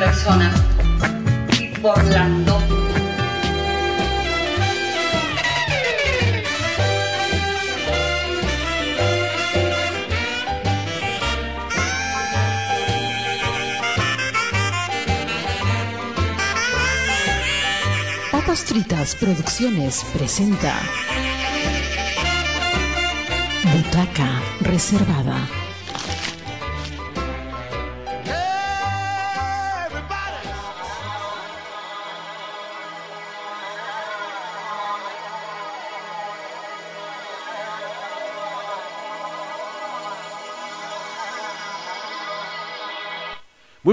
persona y por la no. Papas Producciones presenta Butaca Reservada.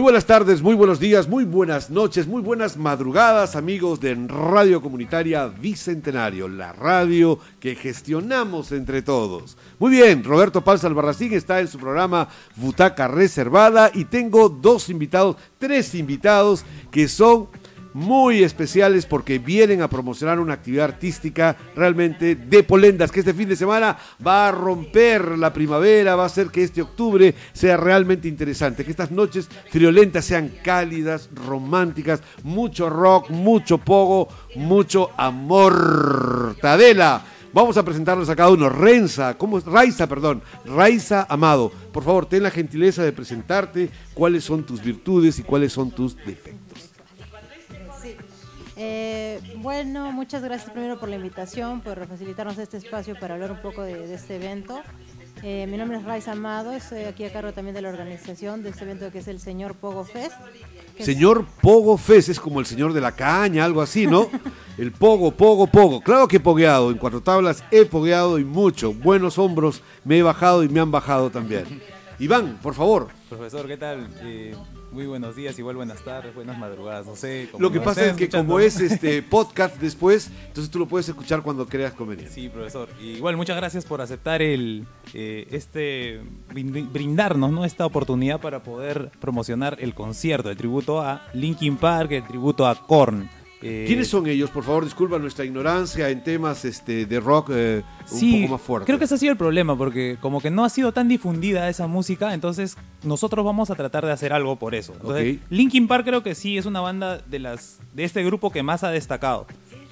Buenas tardes, muy buenos días, muy buenas noches, muy buenas madrugadas, amigos de Radio Comunitaria Bicentenario, la radio que gestionamos entre todos. Muy bien, Roberto Paz Albarracín está en su programa Butaca Reservada y tengo dos invitados, tres invitados que son muy especiales porque vienen a promocionar una actividad artística realmente de Polendas, que este fin de semana va a romper la primavera, va a hacer que este octubre sea realmente interesante, que estas noches friolentas sean cálidas, románticas, mucho rock, mucho pogo, mucho amor. Tadela. Vamos a presentarnos a cada uno. Renza, ¿cómo es? Raiza, perdón. Raiza Amado. Por favor, ten la gentileza de presentarte cuáles son tus virtudes y cuáles son tus defectos. Eh, bueno, muchas gracias primero por la invitación, por facilitarnos este espacio para hablar un poco de, de este evento. Eh, mi nombre es Raiza Amado, estoy aquí a cargo también de la organización de este evento que es el Señor Pogo Fest. es- Señor Pogo Fest es como el señor de la caña, algo así, ¿no? El Pogo, Pogo, Pogo. Claro que he pogueado, en cuatro tablas he pogueado y mucho. Buenos hombros me he bajado y me han bajado también. Iván, por favor. Profesor, ¿qué tal? Eh, muy buenos días, igual buenas tardes, buenas madrugadas, no sé. como Lo que pasa es que escuchando. como es este podcast después, entonces tú lo puedes escuchar cuando creas conveniente. Sí, profesor. Y igual muchas gracias por aceptar el eh, este brin- brindarnos ¿no? esta oportunidad para poder promocionar el concierto, el tributo a Linkin Park, el tributo a Korn. Eh, ¿Quiénes son ellos? Por favor, disculpa nuestra ignorancia en temas este, de rock eh, un Sí, poco más fuerte. creo que ese ha sido el problema, porque como que no ha sido tan difundida esa música, entonces nosotros vamos a tratar de hacer algo por eso. Entonces, Ok. Linkin Park creo que sí es una banda de las de este grupo que más ha destacado.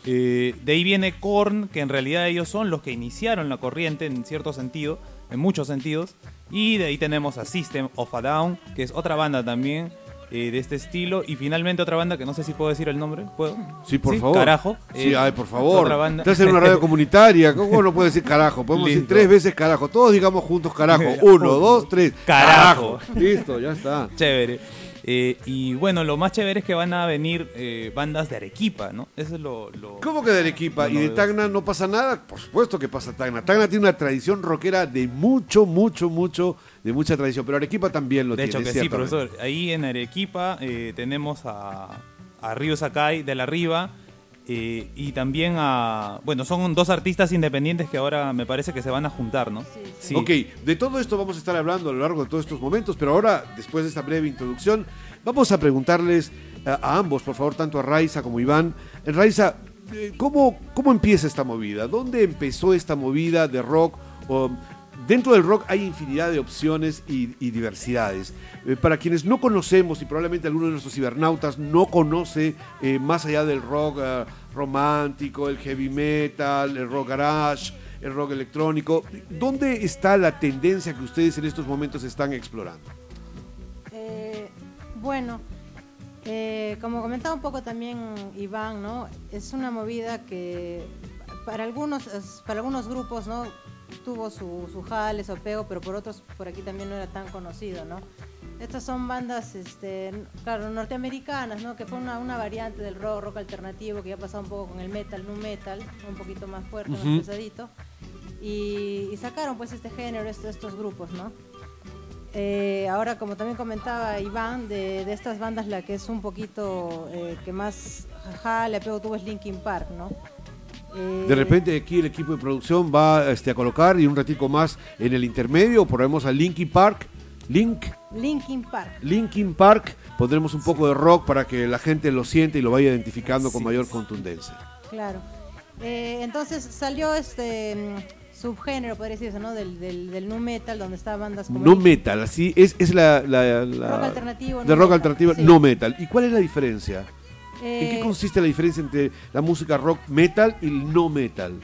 Eh, de ahí viene Korn, que en realidad ellos son los que iniciaron la corriente en cierto sentido, en muchos sentidos. Y de ahí tenemos a System of a Down, que es otra banda también eh, de este estilo. Y finalmente otra banda que no sé si puedo decir el nombre, ¿puedo? Sí, por favor. Carajo. Sí, Eh, ay, por favor. Otra banda. Estás en una radio comunitaria. ¿Cómo no puedes decir carajo? Podemos decir tres veces carajo. Todos digamos juntos carajo. Uno, dos, tres. carajo. Listo, ya está. Chévere. Eh, y bueno, lo más chévere es que van a venir eh, bandas de Arequipa, ¿no? Eso es lo... lo- ¿Cómo que de Arequipa? ¿Y de Tacna no pasa nada? Por supuesto que pasa Tacna. Tacna tiene una tradición rockera de mucho, mucho, mucho, de mucha tradición. Pero Arequipa también lo De hecho tiene. que sí, profesor. Ahí en Arequipa eh, tenemos a, a Río Sakai de la Riva eh, y también a... Bueno, son dos artistas independientes que ahora me parece que se van a juntar, ¿no? Sí, sí. Sí. Ok, de todo esto vamos a estar hablando a lo largo de todos estos momentos, pero ahora, después de esta breve introducción, vamos a preguntarles a, a ambos, por favor, tanto a Raiza como a Iván. Raiza, eh, ¿cómo, ¿cómo empieza esta movida? ¿Dónde empezó esta movida de rock? O, dentro del rock hay infinidad de opciones y, diversidades. Eh, para quienes no conocemos, y probablemente alguno de nuestros cibernautas no conoce eh, más allá del rock eh, romántico, el heavy metal, el rock garage, el rock electrónico. ¿Dónde está la tendencia que ustedes en estos momentos están explorando? Bueno, como comentaba un poco también Iván, ¿no? Es una movida que para algunos, para algunos grupos, ¿no? Tuvo su, su jale, su apego, pero por otros por aquí también no era tan conocido, ¿no? Estas son bandas, este, claro, norteamericanas, ¿no? Que fue una, una variante del rock, rock alternativo que ya ha pasado un poco con el metal, nu metal, un poquito más fuerte, Ujú. más pesadito. Y, y sacaron pues este género, estos, estos grupos, ¿no? Eh, ahora, como también comentaba Iván, de, de estas bandas la que es un poquito eh, que más jaja, le apego tuvo es Linkin Park, ¿no? Eh, De repente aquí el equipo de producción va este, a colocar y un ratico más en el intermedio ponemos a Linkin Park. Link, Linkin Park. Linkin Park, pondremos un poco de rock para que la gente lo siente y lo vaya identificando con Sí. mayor contundencia. Claro. Eh, entonces salió este mm, subgénero, podría decirse, ¿no? Del, del, del nu metal, donde está bandas como... No metal, así es, es la, la- la- Rock alternativo, de no rock metal, alternativo, sí. no metal. ¿Y cuál es la diferencia? ¿En qué eh, consiste la diferencia entre la música rock metal y el no metal?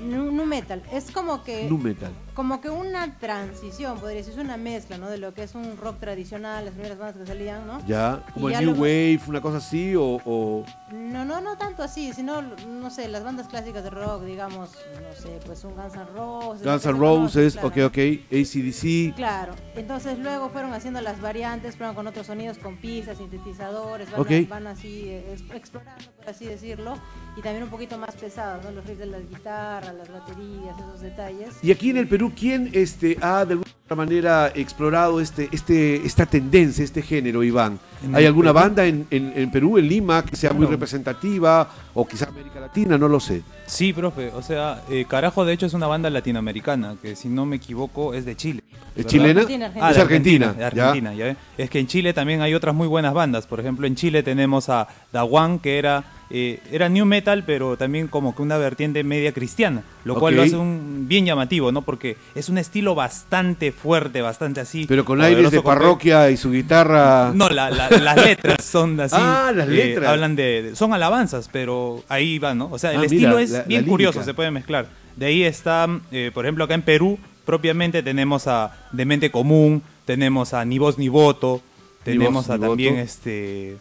nu, nu metal. Es como que... Nu metal. Como que una transición, podría decir, es una mezcla, ¿no? De lo que es un rock tradicional, las primeras bandas que salían, ¿no? ¿Ya? ¿Como Y el ya New lo- Wave, una cosa así? ¿O, o- No, no, no tanto así, sino, no sé, las bandas clásicas de rock, digamos, no sé, pues un Guns N' Roses. Guns N' se Roses, conoce, ok, claro. ok, ACDC? Claro, entonces luego fueron haciendo las variantes, fueron con otros sonidos, con pistas, sintetizadores, van, Ok. van así eh, explorando, por así decirlo, y también un poquito más pesados, ¿no? Los riffs de las guitarras, las baterías, esos detalles. Y aquí en el Perú, ¿quién este, ha de alguna manera explorado este, este, esta tendencia, este género, Iván? ¿Hay alguna Perú. banda en, en- en Perú, en Lima, que sea muy representativa? O quizá América Latina, no lo sé. Sí, profe. O sea, eh, Carajo, de hecho, es una banda latinoamericana que, si no me equivoco, es de Chile. ¿Es chilena? Argentina, Argentina. Ah, es de Argentina. de ¿ya? Argentina, ya. Es que en Chile también hay otras muy buenas bandas. Por ejemplo, en Chile tenemos a Da One, que era, eh, era new metal, pero también como que una vertiente media cristiana. Lo cual lo hace un, bien llamativo, ¿no? Porque es un estilo bastante fuerte, bastante así. Pero con aires de parroquia y su guitarra. No, la- la- las letras son así. Ah, las eh, letras. hablan de, Son alabanzas, pero ahí va, ¿no? O sea, el Ah, estilo mira, es la- bien curioso, se puede mezclar. De ahí está, eh, por ejemplo, acá en Perú, propiamente tenemos a Demente Común, tenemos a Ni Voz Ni Voto, tenemos Voz a Ni también Voto. este.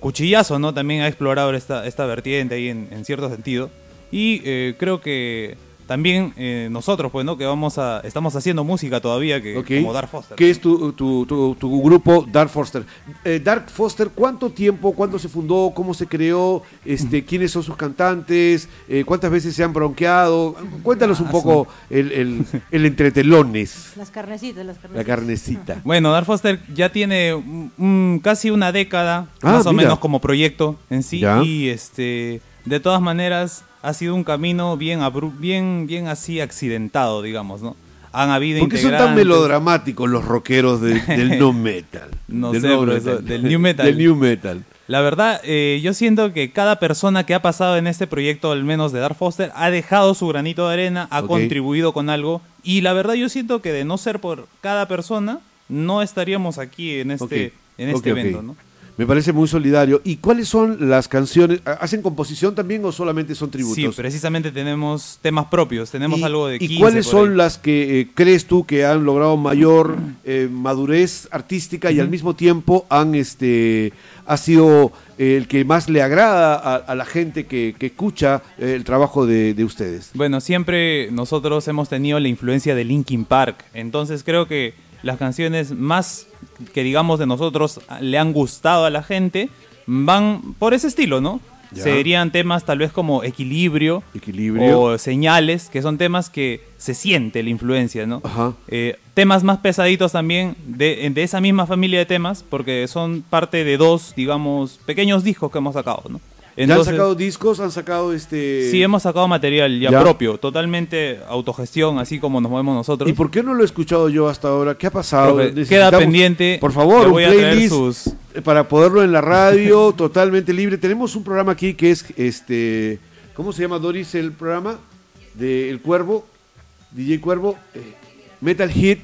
Cuchillazo, ¿no? También ha explorado esta, esta vertiente ahí en, cierto sentido. Y eh, creo que también eh, nosotros, pues, ¿no? Que vamos a. Estamos haciendo música todavía, que, como Dark Foster. ¿Qué es tu, tu, tu- tu grupo Dark Foster? Eh, Dark Foster, ¿cuánto tiempo, cuándo se fundó, cómo se creó, este, quiénes son sus cantantes, eh, cuántas veces se han bronqueado? Cuéntanos un Ah, poco el, el, el entretelones, Las carnecitas, las la carnecitas. carnecita. Bueno, Dark Foster ya tiene casi una década, Ah, más o menos como proyecto en sí. Ya. Y este, de todas maneras, ha sido un camino bien, bien, bien así accidentado, digamos, ¿no? Han habido ¿Por qué son tan melodramáticos los rockeros de- del no metal? No Del sé, no del new metal. Del new metal. La verdad, eh, yo siento que cada persona que ha pasado en este proyecto, al menos de Dark Foster, ha dejado su granito de arena, ha contribuido con algo. Y la verdad, yo siento que de no ser por cada persona, no estaríamos aquí en este, en este evento, ¿no? Me parece muy solidario. ¿Y cuáles son las canciones? ¿Hacen composición también o solamente son tributos? Sí, precisamente tenemos temas propios, tenemos ¿Y, algo de y 15 cuáles por son ahí. las que eh, crees tú que han logrado mayor eh, madurez artística y al mismo tiempo han este ha sido eh, el que más le agrada a, a la gente que, que escucha el trabajo de, de ustedes? Bueno, siempre nosotros hemos tenido la influencia de Linkin Park, entonces creo que las canciones más que digamos de nosotros le han gustado a la gente van por ese estilo, ¿no? Ya. Serían temas tal vez como equilibrio, Equilibrio. o señales, que son temas que se siente la influencia, ¿no? Ajá. Eh, temas más pesaditos también de, de esa misma familia de temas, porque son parte de dos, digamos, pequeños discos que hemos sacado, ¿no? ¿Ya han sacado discos? ¿Han sacado este...? Sí, hemos sacado material ya, Ya. propio, totalmente autogestión, así como nos movemos nosotros. ¿Y por qué no lo he escuchado yo hasta ahora? ¿Qué ha pasado? Profe, queda pendiente. Por favor, voy un a playlist sus- eh, para poderlo en la radio totalmente libre. Tenemos un programa aquí que es este, ¿cómo se llama Doris el programa? De El Cuervo, DJ Cuervo, eh, Metal Hit,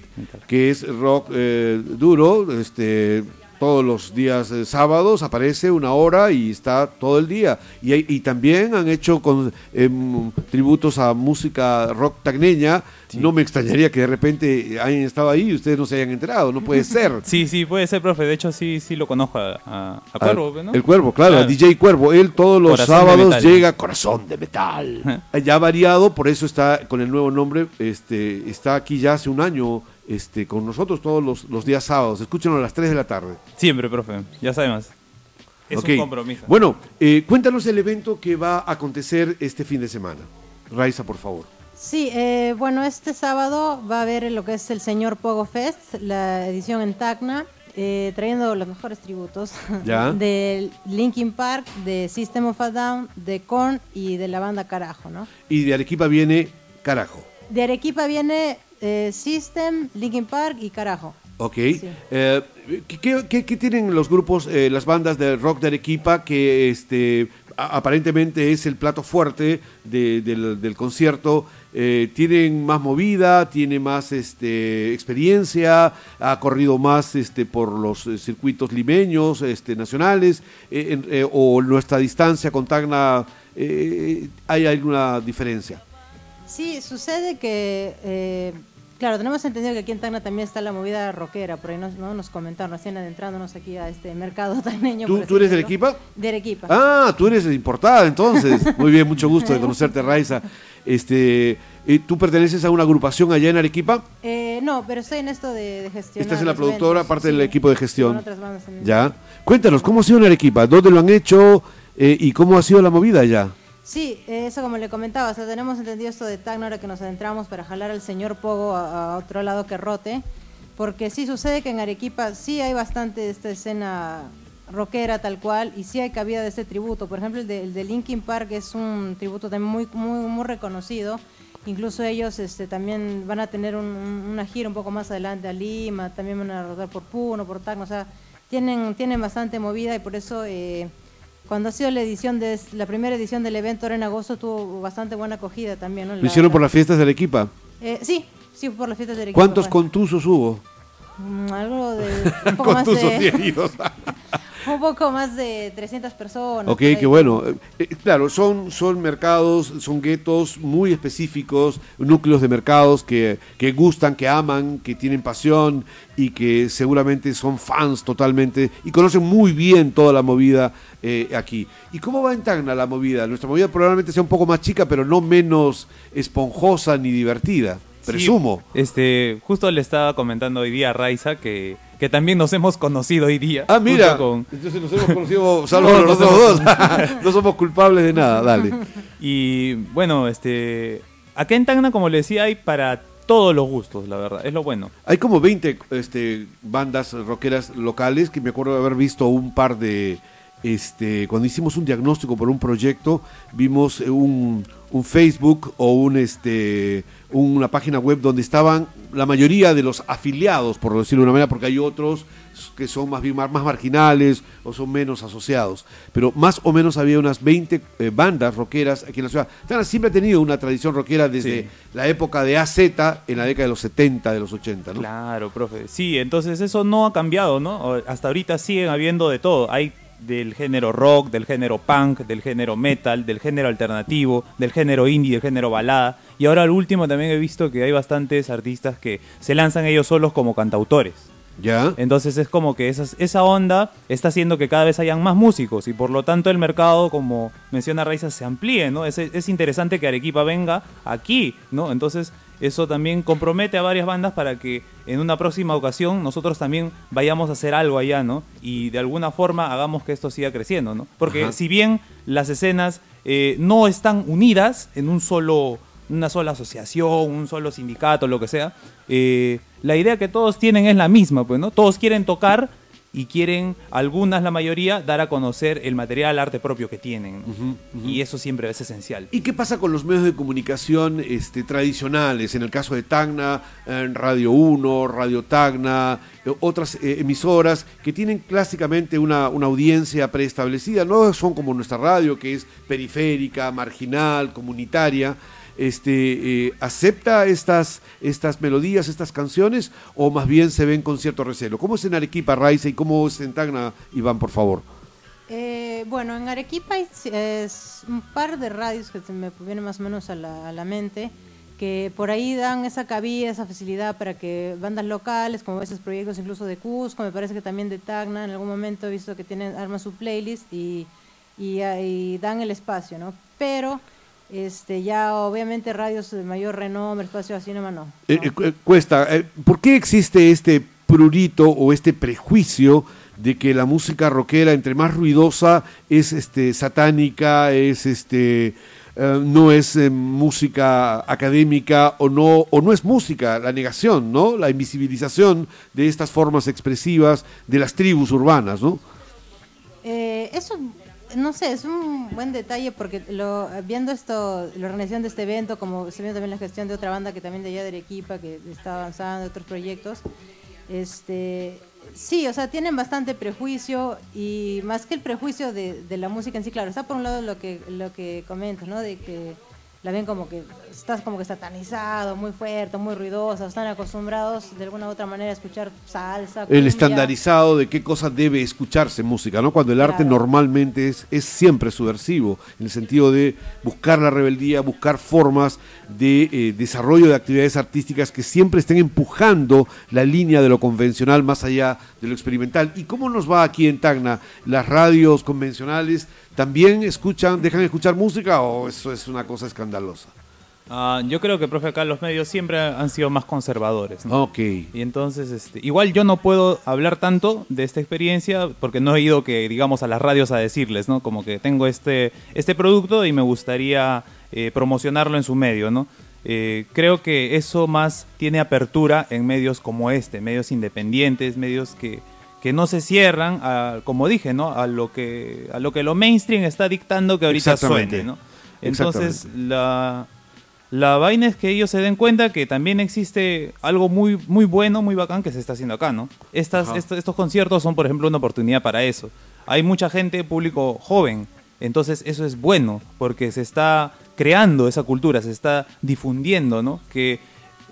que es rock eh, duro, este todos los días eh, sábados aparece una hora y está todo el día. Y, también han hecho con, em, tributos a música rock tagneña. No me extrañaría que de repente hayan estado ahí y ustedes no se hayan enterado, no puede ser. Sí, sí, puede ser, profe. De hecho, sí, sí lo conozco a, a- a Cuervo, ¿no? El Cuervo, claro, Claro. a DJ Cuervo. Él todos los Corazón sábados llega Corazón de Metal. ya variado, por eso está con el nuevo nombre. Este, está aquí ya hace un año este, con nosotros todos los, los días sábados. Escúchenlo a las 3 de la tarde. Siempre, profe. Ya sabemos. Es un compromiso. Bueno, eh, cuéntanos el evento que va a acontecer este fin de semana. Raiza, por favor. Sí, eh, bueno, este sábado va a haber lo que es el señor Pogo Fest, la edición en Tacna, eh, trayendo los mejores tributos Ya. de Linkin Park, de System of a Down, de Korn y de la banda Carajo, ¿no? Y de Arequipa viene Carajo. De Arequipa viene eh, System, Linkin Park y Carajo. Ok. Sí. Eh, ¿qué, qué- qué- qué tienen los grupos, eh, las bandas de rock de Arequipa que este, a- aparentemente es el plato fuerte de- del, del concierto? eh, tienen más movida, tiene más este, experiencia, ha corrido más este, por los eh, circuitos limeños, este, nacionales, en- o nuestra distancia con Tacna, ¿hay alguna diferencia? Sí, sucede que, eh, claro, tenemos entendido que aquí en Tacna también está la movida rockera, por ahí nos, ¿no? nos comentaron recién adentrándonos aquí a este mercado tagneño. ¿Tú, tú eres de. Arequipa? De Arequipa. Ah, tú eres importada entonces. Muy bien, mucho gusto de conocerte, Raiza. Este, ¿Tú perteneces a una agrupación allá en Arequipa? Eh, no, pero estoy en esto de, de gestión. Estás en la productora, parte del equipo de gestión. Con otras bandas también. Ya. Cuéntanos, ¿cómo ha sido en Arequipa? ¿Dónde lo han hecho? Eh, ¿Y cómo ha sido la movida allá? Sí, eso como le comentaba, o sea, tenemos entendido esto de Tacna ahora que nos adentramos para jalar al señor Pogo a, otro lado que rote, porque sí sucede que en Arequipa sí hay bastante esta escena rockera tal cual y sí hay cabida de este tributo. Por ejemplo, el de, el Linkin Park es un tributo también muy muy muy reconocido. Incluso ellos este, también van a tener un- un- una gira un poco más adelante a Lima, también van a rodar por Puno, por Tacna, o sea, tienen, tienen bastante movida y por eso eh, cuando ha sido la edición de la primera edición del evento ahora en agosto tuvo bastante buena acogida también. ¿no? ¿Lo La- hicieron la- por las fiestas de Arequipa? Eh, sí, sí, por las fiestas de Arequipa. ¿Cuántos bueno. contusos hubo? Mm, algo de un poco, más de. un poco más de 300 personas. Ok, qué bueno. Eh, eh, claro, son, son mercados, son guetos muy específicos, núcleos de mercados que, que gustan, que aman, que tienen pasión y que seguramente son fans totalmente y conocen muy bien toda la movida eh, aquí. ¿Y cómo va en Tacna la movida? Nuestra movida probablemente sea un poco más chica, pero no menos esponjosa ni divertida, Sí, presumo. este, justo le estaba comentando hoy día a Raiza que, que también nos hemos conocido hoy día. Ah, mira, con- entonces nos hemos conocido salvo No, los nos dos. no somos culpables de nada, dale. Y bueno, este, acá en Tacna, como le decía, hay para todos los gustos, la verdad, es lo bueno. Hay como 20 este, bandas rockeras locales que me acuerdo de haber visto un par de... Este, cuando hicimos un diagnóstico por un proyecto, vimos un, un Facebook o un, este, una página web donde estaban la mayoría de los afiliados, por decirlo de una manera, porque hay otros que son más bien más marginales o son menos asociados. Pero más o menos había unas 20 eh, bandas rockeras aquí en la ciudad. Tacna siempre ha tenido una tradición rockera desde Sí. la época de AZ en la década de los 70, de los 80, ¿no? Claro, profe. Sí, entonces eso no ha cambiado, ¿no? Hasta ahorita siguen habiendo de todo. Hay del género rock, del género punk, del género metal, del género alternativo, del género indie, del género balada. Y ahora al último también he visto que hay bastantes artistas que se lanzan ellos solos como cantautores. ¿Ya? Entonces es como que esas- esa onda está haciendo que cada vez hayan más músicos y por lo tanto el mercado, como menciona Raiza, se amplíe, ¿no? Es, es interesante que Arequipa venga aquí, ¿no? Entonces eso también compromete a varias bandas para que en una próxima ocasión nosotros también vayamos a hacer algo allá, ¿no? Y de alguna forma hagamos que esto siga creciendo, ¿no? Porque Ajá. si bien las escenas eh, no están unidas en un solo una sola asociación, un solo sindicato, lo que sea, eh, la idea que todos tienen es la misma, pues, ¿no? Todos quieren tocar y quieren, algunas, la mayoría, dar a conocer el material arte propio que tienen. ¿no? Y eso siempre es esencial. ¿Y qué pasa con los medios de comunicación este, tradicionales? En el caso de Tacna, Radio 1, Radio Tacna, eh, otras eh, emisoras que tienen clásicamente una, una audiencia preestablecida, no son como nuestra radio, que es periférica, marginal, comunitaria. Este, eh, ¿Acepta estas, estas melodías, estas canciones, o más bien se ven con cierto recelo? ¿Cómo es en Arequipa, Raiza, y cómo es en Tacna, Iván, por favor? Eh, bueno, en Arequipa hay es un par de radios que me vienen más o menos a la, a la mente, que por ahí dan esa cabida, esa facilidad para que bandas locales, como esos proyectos incluso de Cusco, me parece que también de Tacna, en algún momento he visto que tienen, arman su playlist y, y, y dan el espacio, ¿no? Pero este ya obviamente radios de mayor renombre, espacio así nomás no. Eh, no. eh, cu- cuesta. eh, ¿Por qué existe este prurito o este prejuicio de que la música rockera, entre más ruidosa, es este satánica, es este eh, no es música académica o no o no es música, la negación, ¿no? La invisibilización de estas formas expresivas de las tribus urbanas, ¿no? Eso, no sé, es un buen detalle porque lo, viendo esto, la organización de este evento, como se viendo también la gestión de otra banda que también de allá de Arequipa, que está avanzando, otros proyectos, este, sí, o sea, tienen bastante prejuicio y más que el prejuicio de, de la música en sí, claro, está por un lado lo que, lo que comentas, ¿no? De que la ven como que estás como que satanizado, muy fuerte, muy ruidoso, están acostumbrados de alguna u otra manera a escuchar salsa. El estandarizado de qué cosa debe escucharse música, ¿no? Cuando el arte normalmente es, es siempre subversivo, en el sentido de buscar la rebeldía, buscar formas de eh, desarrollo de actividades artísticas que siempre estén empujando la línea de lo convencional más allá de lo experimental. ¿Y cómo nos va aquí en Tacna? ¿Las radios convencionales también escuchan, dejan de escuchar música o eso es una cosa escandalosa? Ah, yo creo que, profe, acá los medios siempre han sido más conservadores. ¿no? Ok. Y entonces, este, igual yo no puedo hablar tanto de esta experiencia porque no he ido que, digamos, a las radios a decirles, ¿no? Como que tengo este, este producto y me gustaría eh, promocionarlo en su medio, ¿no? Eh, creo que eso más tiene apertura en medios como este, medios independientes, medios que, que no se cierran, a, como dije, ¿no? A lo que a lo que lo mainstream está dictando que ahorita suene, ¿no? Entonces, la, la vaina es que ellos se den cuenta que también existe algo muy, muy bueno, muy bacán que se está haciendo acá, ¿no? Estas, estos conciertos son, por ejemplo, una oportunidad para eso. Hay mucha gente, público joven, entonces eso es bueno, porque se está creando esa cultura, se está difundiendo, ¿no? Que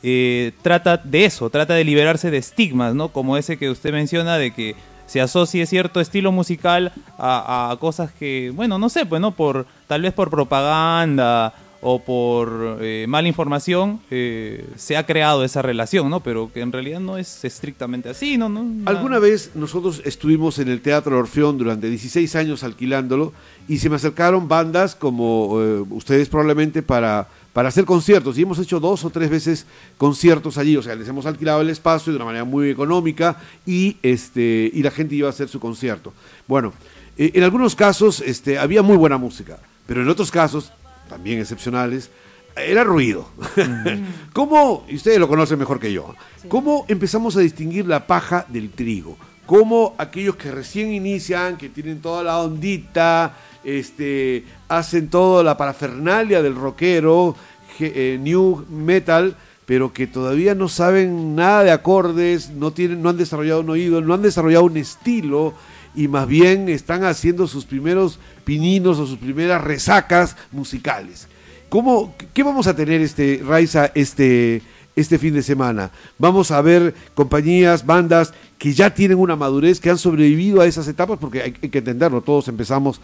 eh, trata de eso, trata de liberarse de estigmas, ¿no? Como ese que usted menciona de que se asocie cierto estilo musical a, cosas que, bueno, no sé, pues, ¿no? Por, tal vez por propaganda o por eh, mala información eh, se ha creado esa relación, ¿no? Pero que en realidad no es estrictamente así, ¿no? no Alguna vez nosotros estuvimos en el Teatro Orfeón durante 16 años alquilándolo y se me acercaron bandas como eh, ustedes probablemente para, para hacer conciertos y hemos hecho dos o tres veces conciertos allí, o sea, les hemos alquilado el espacio de una manera muy económica y, este, y la gente iba a hacer su concierto. Bueno, eh, en algunos casos este, había muy buena música, pero en otros casos, también excepcionales, era ruido. ¿Cómo, y ustedes lo conocen mejor que yo, cómo empezamos a distinguir la paja del trigo? ¿Cómo aquellos que recién inician, que tienen toda la ondita, este, hacen toda la parafernalia del rockero, eh, new metal, pero que todavía no saben nada de acordes, no, tienen, no han desarrollado un oído, no han desarrollado un estilo y más bien están haciendo sus primeros pininos o sus primeras resacas musicales. ¿Cómo, ¿Qué vamos a tener, este, Raiza, este, este fin de semana? Vamos a ver compañías, bandas que ya tienen una madurez, que han sobrevivido a esas etapas, porque hay, que entenderlo, todos empezamos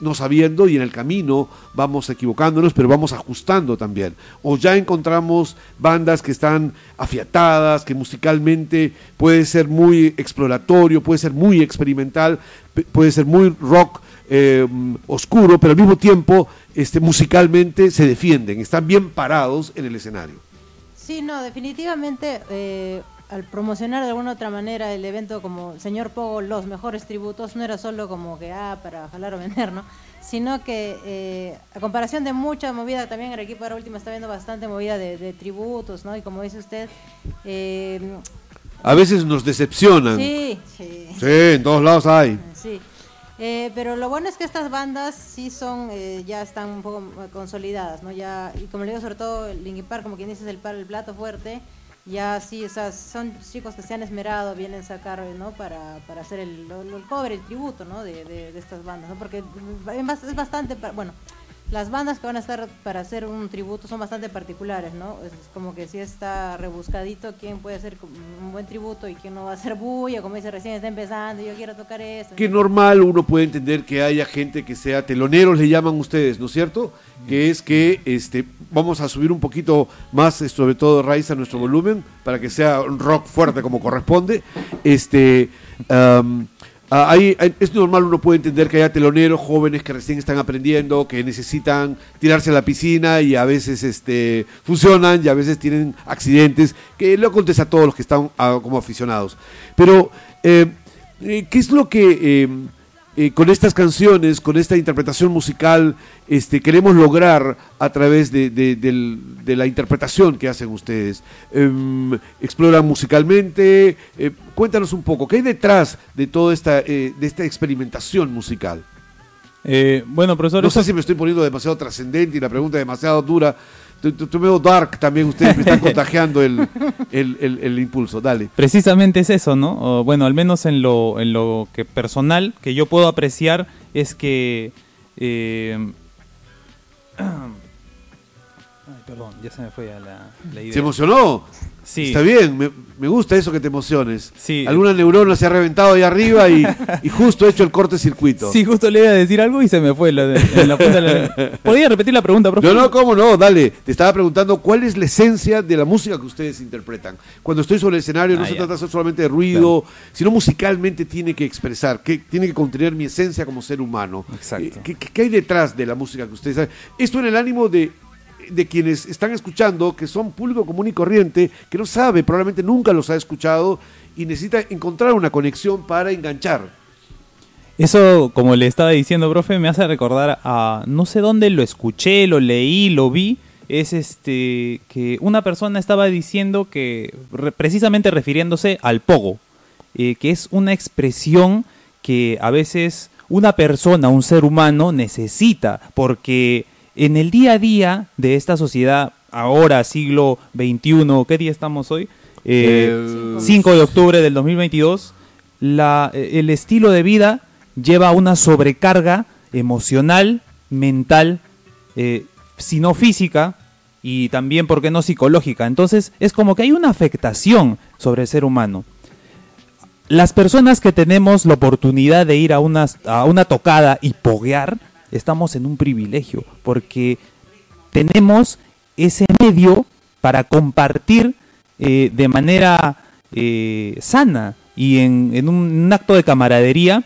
no sabiendo y en el camino vamos equivocándonos, pero vamos ajustando también. O ya encontramos bandas que están afiatadas, que musicalmente puede ser muy exploratorio, puede ser muy experimental, pe- puede ser muy rock eh, oscuro, pero al mismo tiempo este, musicalmente se defienden, están bien parados en el escenario. Sí, no, definitivamente eh, al promocionar de alguna otra manera el evento como Señor Pogo, los mejores tributos, no era solo como que, ah, para jalar o vender, ¿no? Sino que eh, a comparación de mucha movida, también el equipo ahora último está viendo bastante movida de, de tributos, ¿no? Y como dice usted, eh, A veces nos decepcionan. sí, sí. Sí, en todos lados hay. Eh, pero lo bueno es que estas bandas sí son, eh, ya están un poco eh, consolidadas, ¿no? Ya, y como le digo, sobre todo Linkin Park, como quien dice, es el, el plato fuerte, ya sí, o sea, son chicos que se han esmerado, vienen a sacar, ¿no? Para, para hacer el, lo- el cover, el tributo, ¿no? De, de- de estas bandas, ¿no? Porque es bas- es bastante, bueno, las bandas que van a estar para hacer un tributo son bastante particulares, ¿no? Es como que sí está rebuscadito quién puede hacer un buen tributo y quién no va a hacer bulla, como dice recién está empezando, yo quiero tocar esto. Que normal uno puede entender que haya gente que sea teloneros, le llaman ustedes, ¿no es cierto? Que es que este, vamos a subir un poquito más, eh, sobre todo Raiza, nuestro volumen, para que sea un rock fuerte como corresponde. Este, ah, hay- hay- es normal uno puede entender que haya teloneros jóvenes que recién están aprendiendo, que necesitan tirarse a la piscina y a veces este, funcionan y a veces tienen accidentes, que lo acontece a todos los que están ah, como aficionados. Pero, eh, eh, ¿qué es lo que eh, eh, con estas canciones, con esta interpretación musical, este, queremos lograr a través de, de- la interpretación que hacen ustedes? Em, ¿Exploran musicalmente? Eh, cuéntanos un poco, ¿qué hay detrás de toda esta, eh, de esta experimentación musical? Eh, bueno, profesor, No sé si me estoy poniendo demasiado trascendente y la pregunta es demasiado dura. Tu veo dark también, ustedes me están contagiando el, el- el- el impulso. Dale. Precisamente es eso, ¿no? Bueno, al menos en lo, en lo que personal que yo puedo apreciar es que eh, perdón, ya se me fue a la, la idea. ¿Se emocionó? Sí. Está bien, me, me gusta eso que te emociones. Sí. Alguna neurona se ha reventado ahí arriba y, y justo he hecho el cortocircuito. Sí, justo le iba a decir algo y se me fue. la en la la- ¿Podría repetir la pregunta, profe? No, no, cómo no, dale. Te estaba preguntando cuál es la esencia de la música que ustedes interpretan. Cuando estoy sobre el escenario no Ah, se trata solamente de ruido, sino musicalmente tiene que expresar, que tiene que contener mi esencia como ser humano. Exacto. Eh, ¿Qué, qué- qué hay detrás de la música que ustedes hacen? Esto en el ánimo de de quienes están escuchando, que son público común y corriente, que no sabe, probablemente nunca los ha escuchado y necesita encontrar una conexión para enganchar. Eso, como le estaba diciendo, profe, me hace recordar a no sé dónde lo escuché, lo leí, lo vi. Es este que una persona estaba diciendo que re- precisamente refiriéndose al pogo, eh, que es una expresión que a veces una persona, un ser humano necesita, porque en el día a día de esta sociedad, ahora siglo XXI, ¿qué día estamos hoy? Eh, El- 5 de octubre del 2022, la, eh, el estilo de vida lleva una sobrecarga emocional, mental, eh, sino física y también, ¿por qué no psicológica? Entonces es como que hay una afectación sobre el ser humano. Las personas que tenemos la oportunidad de ir a una, a una tocada y poguear, estamos en un privilegio, porque tenemos ese medio para compartir eh, de manera eh, sana y en, en un, un acto de camaradería,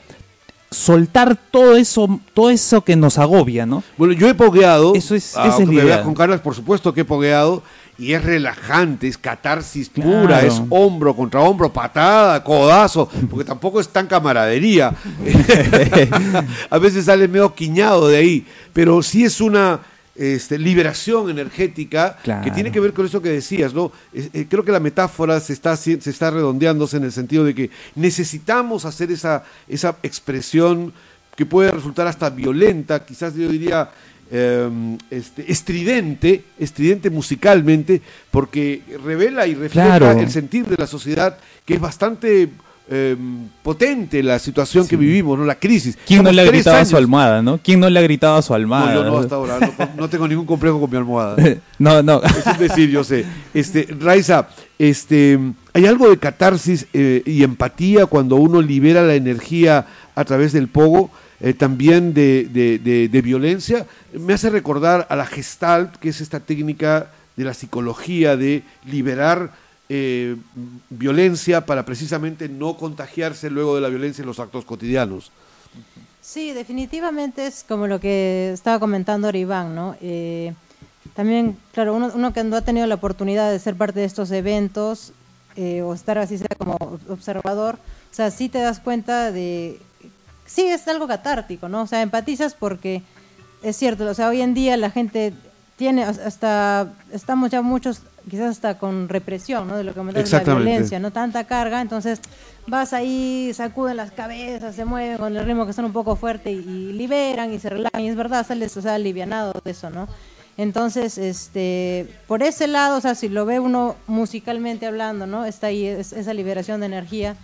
soltar todo eso, todo eso que nos agobia, ¿no? Bueno, yo he pogueado. Eso es- esa es la idea. Con Carlos, por supuesto que he pogueado. Y es relajante, es catarsis Claro. pura, es hombro contra hombro, patada, codazo, porque tampoco es tan camaradería. A veces sale medio quiñado de ahí, pero sí es una este, liberación energética Claro. que tiene que ver con eso que decías, ¿no? Eh, creo que la metáfora se está, se está redondeándose en el sentido de que necesitamos hacer esa, esa expresión que puede resultar hasta violenta, quizás yo diría eh, este, estridente, estridente musicalmente, porque revela y refleja Claro. el sentir de la sociedad que es bastante eh, potente la situación que vivimos, ¿no? La crisis. ¿Quién no le ha gritado a su almohada, no? ¿Quién no le ha gritado a su almohada? No, yo no hasta ahora, no, no tengo ningún complejo con mi almohada. no, no. Es decir, yo sé. Este, Raiza, este, ¿hay algo de catarsis eh, y empatía cuando uno libera la energía a través del pogo? Eh, también de, de- de- violencia. Me hace recordar a la gestalt, que es esta técnica de la psicología de liberar eh, violencia para precisamente no contagiarse luego de la violencia en los actos cotidianos. Sí, definitivamente es como lo que estaba comentando ahora Iván, ¿no? Eh, también, claro, uno, uno que no ha tenido la oportunidad de ser parte de estos eventos eh, o estar así sea como observador, o sea, sí te das cuenta de, sí es algo catártico, ¿no? O sea, empatizas porque es cierto, o sea, hoy en día la gente tiene hasta, estamos ya muchos quizás hasta con represión, ¿no? De lo que comentabas de la violencia, no tanta carga, entonces vas ahí, sacuden las cabezas, se mueven con el ritmo que son un poco fuerte y, y liberan y se relajan, y es verdad, sales, o sea, alivianado de eso, ¿no? Entonces, este, por ese lado, o sea, si lo ve uno musicalmente hablando, ¿no? Está ahí es- esa liberación de energía.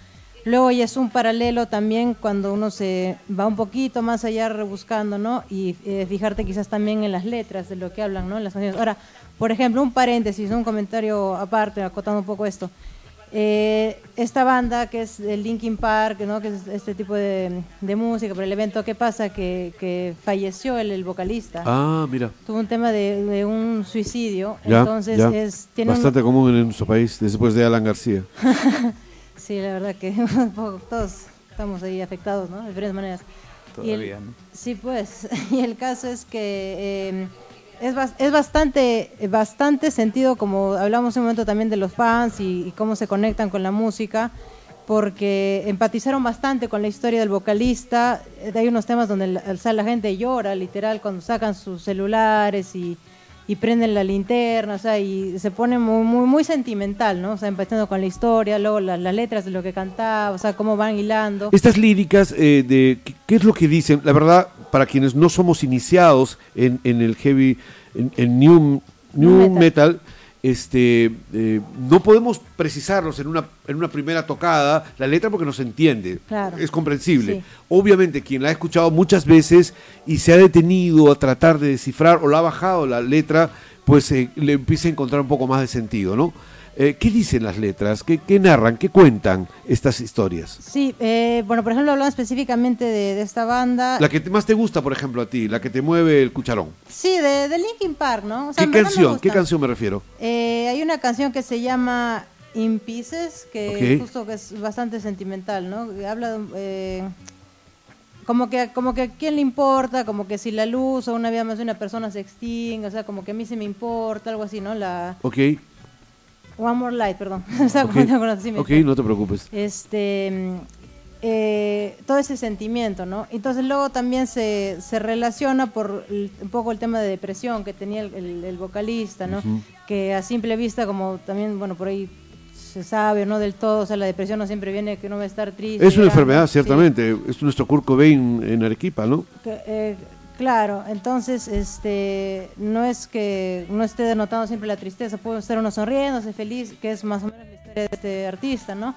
Luego ya es un paralelo también cuando uno se va un poquito más allá rebuscando, ¿no? Y eh, fijarte quizás también en las letras de lo que hablan, ¿no? En las canciones. Ahora, por ejemplo, un paréntesis, un comentario aparte, acotando un poco esto. Eh, esta banda que es el Linkin Park, ¿no? que es este tipo de, de música, pero el evento, ¿qué pasa? Que, que falleció el, el vocalista. Ah, mira. Tuvo un tema de, de un suicidio, Ya, entonces ya. es tiene un- Bastante común en nuestro país después de Alan García. Sí, la verdad que todos estamos ahí afectados, ¿no? De diferentes maneras. Y el- Todavía, ¿no? Sí, pues. Y el caso es que eh, es, es bastante, bastante sentido, como hablamos un momento también de los fans y, y cómo se conectan con la música, porque empatizaron bastante con la historia del vocalista. Eh, Hay unos temas donde la, la gente llora, literal, cuando sacan sus celulares y, y prenden la linterna, o sea, y se pone muy, muy, muy sentimental, ¿no? O sea, empezando con la historia, luego la- las letras de lo que cantaba, o sea, cómo van hilando. Estas líricas, eh, de ¿qué, es lo que dicen? La verdad, para quienes no somos iniciados en, en el heavy, en, en new, new metal. Este, eh, no podemos precisarlos en una, en una primera tocada la letra porque no se entiende. Claro. Es comprensible. Sí. Obviamente, quien la ha escuchado muchas veces y se ha detenido a tratar de descifrar o la ha bajado la letra, pues eh, le empiece a encontrar un poco más de sentido, ¿no? Eh, ¿Qué dicen las letras? ¿Qué, qué narran? ¿Qué cuentan estas historias? Sí, eh, bueno, por ejemplo, hablando específicamente de, de esta banda. La que te- más te gusta, por ejemplo, a ti, la que te mueve el cucharón. Sí, de, de Linkin Park, ¿no? O sea, ¿Qué canción? ¿Qué canción me refiero? Eh, hay una canción que se llama In Pieces, que justo que es bastante sentimental, ¿no? Habla de, eh, como que como que a quién le importa, como que si la luz o una vida más de una persona se extingue, o sea, como que a mí se me importa, algo así, ¿no? La Ok, One More Light, perdón. o sea, ok, no te preocupes. este mm, eh, todo ese sentimiento, ¿no? Entonces luego también se, se relaciona por el- un poco el tema de depresión que tenía el, el- el vocalista, ¿no? Que a simple vista, como también, bueno, por ahí se sabe, no del todo, o sea, la depresión no siempre viene que uno va a estar triste. Es una enfermedad, sí. ciertamente. Es nuestro Kurt Cobain en Arequipa, ¿no? Que, eh, claro, entonces este no es que no esté denotando siempre la tristeza, puede estar uno sonriéndose, feliz, que es más o menos la historia de este artista, ¿no?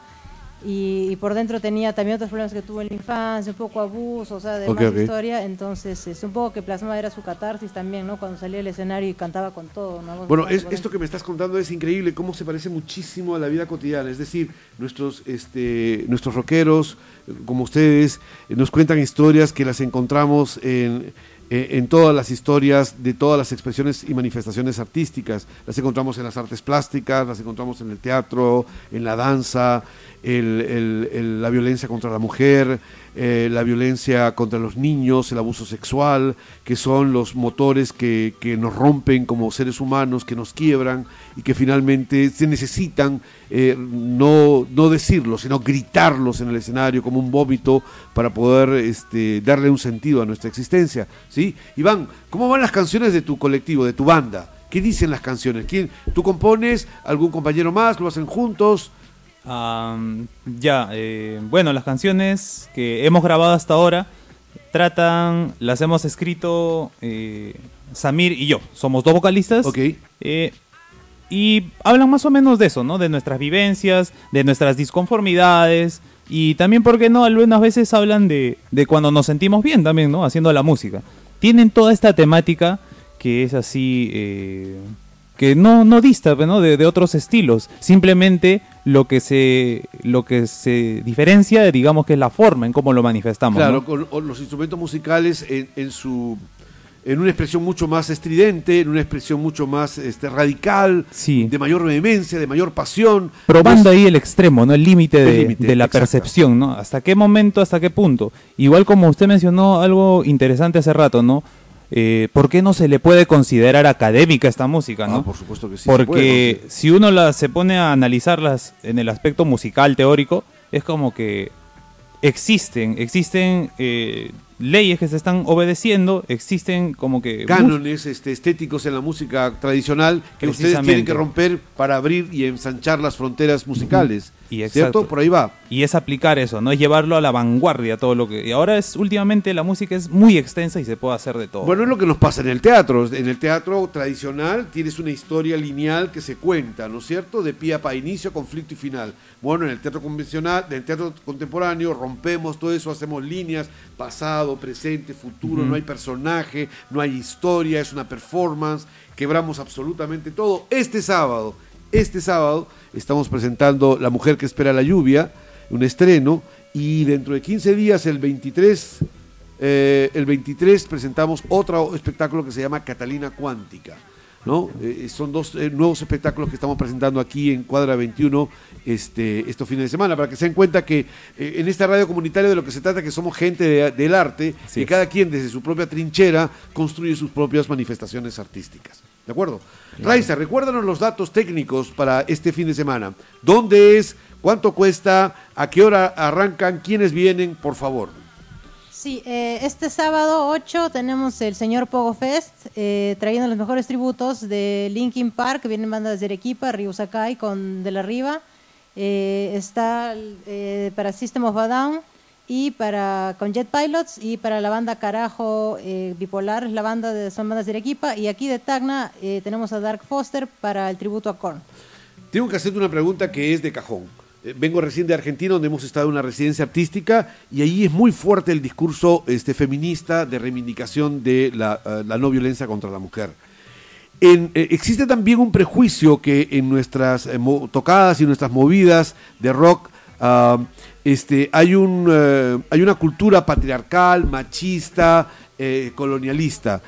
Y, y por dentro tenía también otros problemas que tuvo en la infancia, un poco abuso, o sea, de Ok, más historia, entonces es un poco que plasmaba era su catarsis también, ¿no? Cuando salía al escenario y cantaba con todo, ¿no? Bueno, es- esto que me estás contando es increíble, cómo se parece muchísimo a la vida cotidiana. Es decir, nuestros, este, nuestros rockeros, como ustedes, nos cuentan historias que las encontramos en, en todas las historias de todas las expresiones y manifestaciones artísticas. Las encontramos en las artes plásticas, las encontramos en el teatro, en la danza, el- el- el- la violencia contra la mujer, eh, la violencia contra los niños, el abuso sexual, que son los motores que, que nos rompen como seres humanos, que nos quiebran y que finalmente se necesitan eh, no, no decirlos, sino gritarlos en el escenario como un vómito para poder este, darle un sentido a nuestra existencia. ¿sí? Iván, ¿cómo van las canciones de tu colectivo, de tu banda? ¿Qué dicen las canciones? ¿Quién, ¿Tú compones? ¿Algún compañero más? ¿Lo hacen juntos? Ya, eh, bueno, las canciones que hemos grabado hasta ahora tratan, las hemos escrito eh, Samir y yo. Somos dos vocalistas. Ok. Eh, y hablan más o menos de eso, ¿no? De nuestras vivencias, de nuestras disconformidades. Y también, ¿por qué no? Algunas veces hablan de, de cuando nos sentimos bien también, ¿no? Haciendo la música. Tienen toda esta temática que es así, eh, que no, no dista ¿no? De, de otros estilos. Simplemente lo que se lo que se diferencia, digamos, que es la forma en cómo lo manifestamos. Claro, ¿no? con los instrumentos musicales en, en su en una expresión mucho más estridente, en una expresión mucho más este, radical, Sí. de mayor vehemencia, de mayor pasión. probando Pues, ahí el extremo, ¿no? El límite de, la exacto. percepción, ¿no? ¿Hasta qué momento, hasta qué punto? Igual como usted mencionó algo interesante hace rato, ¿no? Eh, ¿Por qué no se le puede considerar académica esta música, ah, no? por supuesto que sí. puede, Porque si uno la, se pone a analizarlas en el aspecto musical teórico, es como que existen, existen eh, leyes que se están obedeciendo, existen como que... cánones este, estéticos en la música tradicional que ustedes tienen que romper para abrir y ensanchar las fronteras musicales. Y ¿Cierto? Por ahí va. Y es aplicar eso, ¿no? Es llevarlo a la vanguardia todo lo que... Y ahora es, últimamente la música es muy extensa y se puede hacer de todo. Bueno, es lo que nos pasa en el teatro. En el teatro tradicional tienes una historia lineal que se cuenta, ¿no es cierto? De pie a pa, inicio, conflicto y final. Bueno, en el teatro convencional, en el teatro contemporáneo, rompemos todo eso, hacemos líneas, pasado, presente, futuro, no hay personaje, no hay historia, es una performance, quebramos absolutamente todo. Este sábado, este sábado, estamos presentando La mujer que espera la lluvia, un estreno, y dentro de 15 días, el 23 eh, el 23 presentamos otro espectáculo que se llama Catalina Cuántica. ¿no? Eh, son dos eh, nuevos espectáculos que estamos presentando aquí en Cuadra 21 este, estos fines de semana, para que se den cuenta que eh, en esta radio comunitaria de lo que se trata es que somos gente de- del arte Así y es. cada quien desde su propia trinchera construye sus propias manifestaciones artísticas. ¿De acuerdo? Raiza, recuérdanos los datos técnicos para este fin de semana. ¿Dónde es? ¿Cuánto cuesta? ¿A qué hora arrancan? ¿Quiénes vienen? Por favor. Sí, eh, este sábado 8 tenemos el señor Pogo Fest eh, trayendo los mejores tributos de Linkin Park, vienen bandas de Arequipa, Ryu Sakai con De la Riva, eh, está eh, para System of a Down y para con Jet Pilots y para la banda Carajo eh, Bipolar, la banda de, son bandas de Arequipa y aquí de Tacna tenemos a Dark Foster para el tributo a Korn. Tengo que hacerte una pregunta que es de cajón. Vengo recién de Argentina, donde hemos estado en una residencia artística, y ahí es muy fuerte el discurso este, feminista de reivindicación de la, la no violencia contra la mujer. En- eh, existe también un prejuicio que en nuestras eh, tocadas y nuestras movidas de rock ah, este, hay, un, eh, hay una cultura patriarcal, machista, eh, colonialista.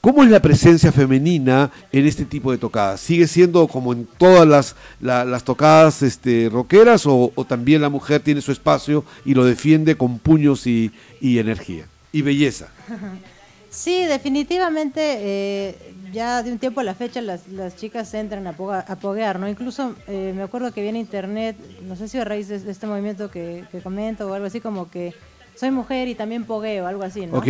¿Cómo es la presencia femenina en este tipo de tocadas? ¿Sigue siendo como en todas las, la- las tocadas este, rockeras o, o también la mujer tiene su espacio y lo defiende con puños y, y energía? Y belleza. Sí, definitivamente, eh, ya de un tiempo a la fecha las, las chicas entran a, poga- a poguear, ¿no? Incluso eh, me acuerdo que viene internet, no sé si a raíz de este movimiento que, que comento o algo así como que soy mujer y también pogueo, algo así, ¿no? Ok.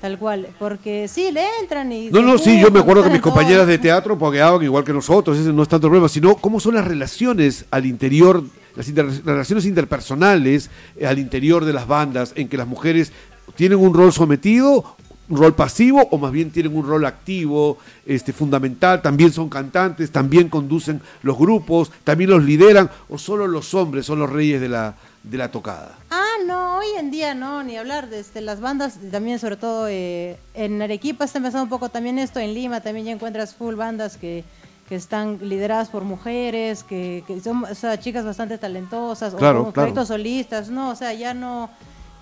Tal cual, porque sí, le entran y... No, no, sí, yo me acuerdo que mis todo. compañeras de teatro pogueaban igual que nosotros, ese no es tanto problema, sino cómo son las relaciones al interior, las, inter- las relaciones interpersonales eh, al interior de las bandas, en que las mujeres tienen un rol sometido, rol pasivo, o más bien tienen un rol activo, este, fundamental, también son cantantes, también conducen los grupos, también los lideran, o solo los hombres son los reyes de la, de la tocada. Ah, no, hoy en día no, ni hablar de este, las bandas, también sobre todo eh, en Arequipa está empezando un poco también esto, en Lima también ya encuentras full bandas que, que están lideradas por mujeres, que, que son o sea, chicas bastante talentosas, Claro, o como claro. proyectos solistas, no, o sea, ya no,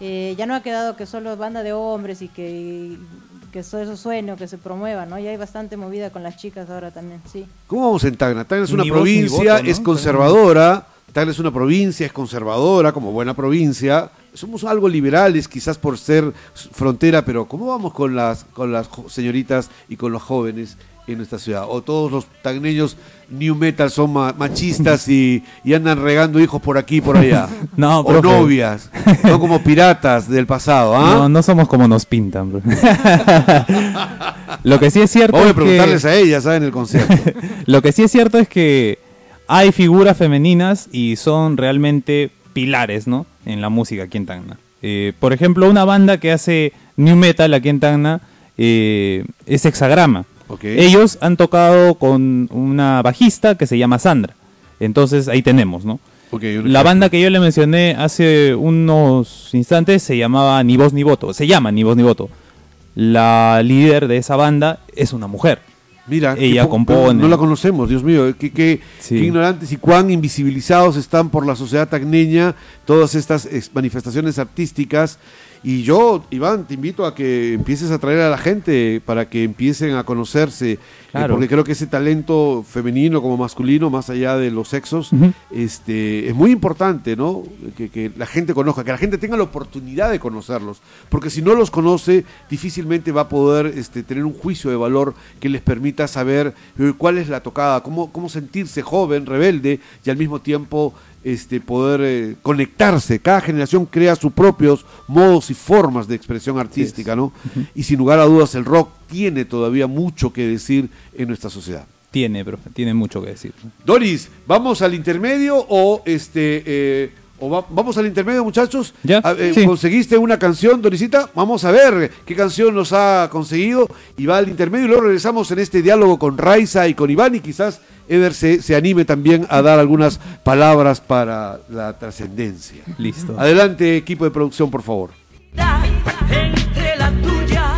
eh, ya no ha quedado que solo banda de hombres y que, que eso, eso suene o que se promueva, ¿no? Ya hay bastante movida con las chicas ahora también, sí. ¿Cómo vamos en Tacna? Tacna es una Ni voz ni provincia, voto, ¿no? es conservadora. Tacna es una provincia, es conservadora, como buena provincia. Somos algo liberales, quizás por ser frontera, pero ¿cómo vamos con las, con las señoritas y con los jóvenes en nuestra ciudad? ¿O todos los tagneños new metal son ma- machistas y, y andan regando hijos por aquí y por allá? No, o profe. novias, son como piratas del pasado, ¿ah? No, no somos como nos pintan. Lo que sí es cierto Vamos a que- preguntarles a ellas, ¿sabes? En el concierto. Lo que sí es cierto es que hay figuras femeninas y son realmente pilares, ¿no? En la música aquí en Tacna. Eh, por ejemplo, una banda que hace new metal aquí en Tacna eh, es Hexagrama. Ok. Ellos han tocado con una bajista que se llama Sandra. Entonces ahí tenemos, ¿no? Ok, un La banda que yo le mencioné hace unos instantes se llamaba Ni Voz Ni Voto. Se llama Ni Voz Ni Voto. La líder de esa banda es una mujer. Mira, Ella po- compone. No la conocemos, Dios mío, qué, qué- Sí. qué ignorantes y cuán invisibilizados están por la sociedad tacneña todas estas manifestaciones artísticas. Y yo, Iván, te invito a que empieces a traer a la gente para que empiecen a conocerse, eh, Claro. porque creo que ese talento femenino como masculino, más allá de los sexos, este, es muy importante, ¿no? Que, que la gente conozca, que la gente tenga la oportunidad de conocerlos, porque si no los conoce, difícilmente va a poder este, tener un juicio de valor que les permita saber eh, cuál es la tocada, cómo, cómo sentirse joven, rebelde y al mismo tiempo este, poder eh, conectarse. Cada generación crea sus propios modos y formas de expresión artística, ¿no? Y sin lugar a dudas el rock tiene todavía mucho que decir en nuestra sociedad. Tiene, profe, tiene mucho que decir. Doris, ¿vamos al intermedio o este eh, o va- vamos al intermedio, muchachos? Ya, A- eh, sí. ¿Conseguiste una canción, Dorisita? Vamos a ver qué canción nos ha conseguido y va al intermedio y luego regresamos en este diálogo con Raiza y con Iván y quizás Eder se, se anime también a dar algunas palabras para la trascendencia. Listo. Adelante, equipo de producción, por favor. entre la tuya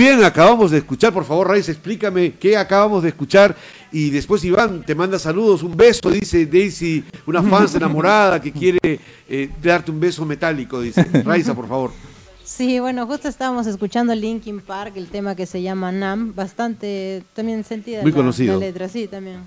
bien, acabamos de escuchar, por favor, Raiz, explícame qué acabamos de escuchar. Y después Iván te manda saludos, un beso, dice Daisy, una fans enamorada que quiere eh, darte un beso metálico, dice. Raiza, por favor. Sí, bueno, justo estábamos escuchando Linkin Park, el tema que se llama Nam, bastante también sentida Muy la, conocido. la letra, sí, también.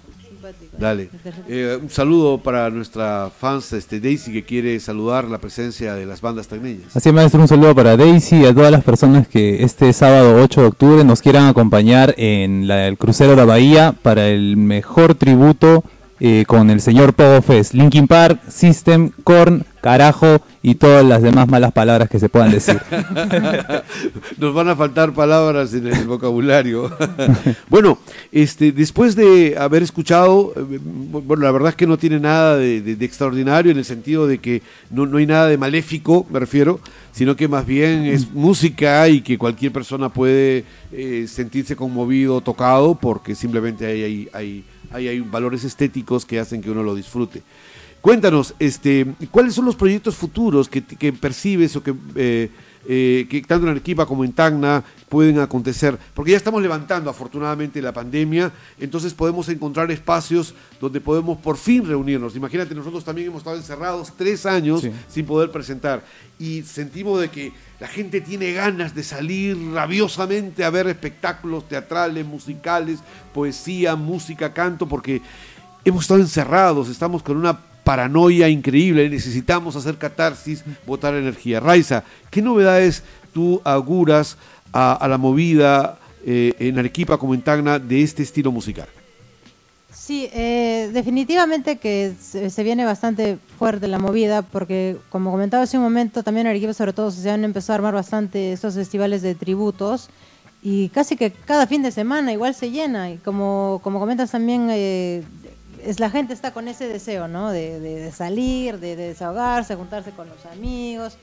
Simpático. Dale. Eh, un saludo para nuestra fans este, Daisy que quiere saludar la presencia de las bandas tagneñas. Así es, maestro, un saludo para Daisy y a todas las personas que este sábado 8 de octubre nos quieran acompañar en la- el crucero de la Bahía para el mejor tributo eh, con el señor Pogo Fest. Linkin Park, System, Korn, Carajo y todas las demás malas palabras que se puedan decir. Nos van a faltar palabras en el vocabulario. bueno, este, después de haber escuchado, eh, bueno, la verdad es que no tiene nada de, extraordinario en el sentido de que no, no hay nada de maléfico, me refiero, sino que más bien es música y que cualquier persona puede eh, sentirse conmovido, tocado, porque simplemente hay, hay, hay, hay valores estéticos que hacen que uno lo disfrute. Cuéntanos, este, ¿cuáles son los proyectos futuros que, que percibes o que, eh, eh, que tanto en Arequipa como en Tacna pueden acontecer? Porque ya estamos levantando afortunadamente la pandemia, entonces podemos encontrar espacios donde podemos por fin reunirnos. Imagínate, nosotros también hemos estado encerrados tres años Sí. sin poder presentar y sentimos de que la gente tiene ganas de salir rabiosamente a ver espectáculos teatrales, musicales, poesía, música, canto, porque hemos estado encerrados, estamos con una paranoia increíble, necesitamos hacer catarsis, botar energía. Raiza, ¿qué novedades tú auguras a, la movida eh, en Arequipa como en Tacna de este estilo musical? Sí, eh, definitivamente que se, viene bastante fuerte la movida, porque como comentaba hace un momento, también Arequipa sobre todo se han empezado a armar bastante estos festivales de tributos y casi que cada fin de semana igual se llena y como, como comentas también, eh, es la gente está con ese deseo, ¿no? De, de- de salir, de, de desahogarse, juntarse con los amigos,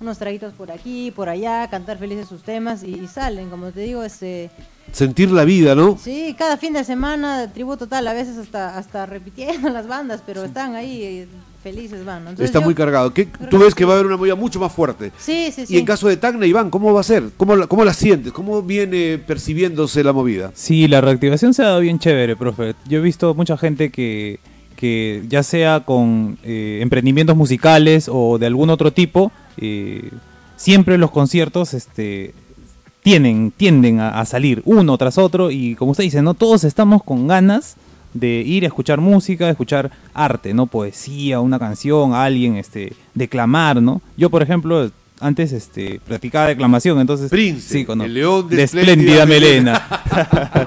unos traguitos por aquí, por allá, cantar felices sus temas y, y salen, como te digo, este... Sentir la vida, ¿no? Sí, cada fin de semana, tributo tal, a veces hasta hasta repitiendo las bandas, pero están ahí felices van. ¿no? Entonces Está yo- muy cargado. ¿Qué- creo tú ves que va a haber una movida mucho más fuerte. Sí, sí, sí. Y en caso de Tacna, Iván, ¿cómo va a ser? ¿Cómo la, cómo la sientes? ¿Cómo viene percibiéndose la movida? Sí, la reactivación se ha dado bien chévere, profe. Yo he visto mucha gente que, que ya sea con eh, emprendimientos musicales o de algún otro tipo, eh, siempre los conciertos este, tienen, tienden a, a salir uno tras otro y como usted dice, no todos estamos con ganas de ir a escuchar música, escuchar arte, no poesía, una canción, alguien, este, declamar, ¿no? Yo, por ejemplo, antes este, practicaba declamación, entonces Prince, sí, con- el león de de espléndida espléndida melena.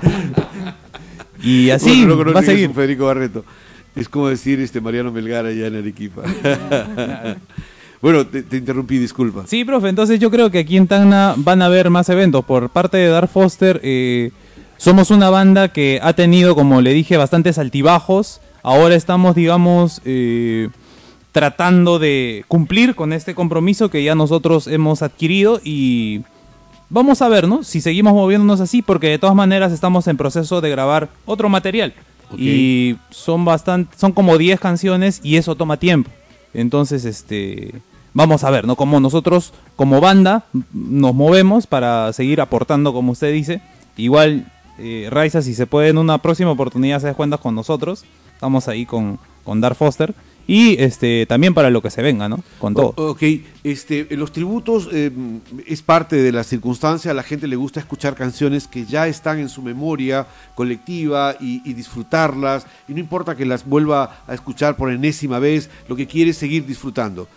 y así Bueno, no conocen va a seguir. Federico Barreto. Es como decir este Mariano Melgar allá en Arequipa. bueno, te, te interrumpí, disculpa. Sí, profe, entonces yo creo que aquí en Tacna van a haber más eventos. Por parte de Dark Foster, eh, somos una banda que ha tenido, como le dije, bastantes altibajos. Ahora estamos, digamos, eh, tratando de cumplir con este compromiso que ya nosotros hemos adquirido y vamos a ver, ¿no? Si seguimos moviéndonos así, porque de todas maneras estamos en proceso de grabar otro material. Y son bastante, son como 10 canciones y eso toma tiempo. Entonces, este, vamos a ver, ¿no? Como nosotros, como banda, nos movemos para seguir aportando, como usted dice. Igual, eh, Raiza, si se puede en una próxima oportunidad, se dé cuenta con nosotros. Estamos ahí con, con Dark Foster. Y este, también para lo que se venga, ¿no? Con todo. Ok, este, los tributos eh, es parte de la circunstancia, a la gente le gusta escuchar canciones que ya están en su memoria colectiva y, y disfrutarlas, y no importa que las vuelva a escuchar por enésima vez, lo que quiere es seguir disfrutando.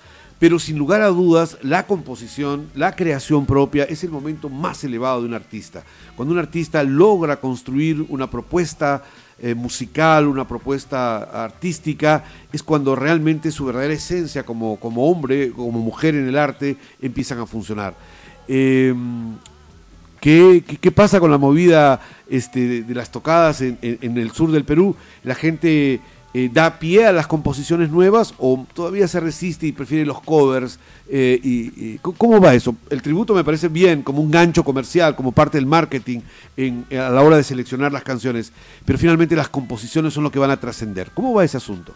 Pero sin lugar a dudas, la composición, la creación propia es el momento más elevado de un artista. Cuando un artista logra construir una propuesta eh, musical, una propuesta artística, es cuando realmente su verdadera esencia como, como hombre, como mujer en el arte, empiezan a funcionar. Eh, ¿Qué, qué, pasa con la movida este, de, las tocadas en el sur del Perú? La gente eh, da pie a las composiciones nuevas o todavía se resiste y prefiere los covers? Eh, y, ¿Cómo va eso? El tributo me parece bien, como un gancho comercial, como parte del marketing en- a la hora de seleccionar las canciones, pero finalmente las composiciones son lo que van a trascender. ¿Cómo va ese asunto?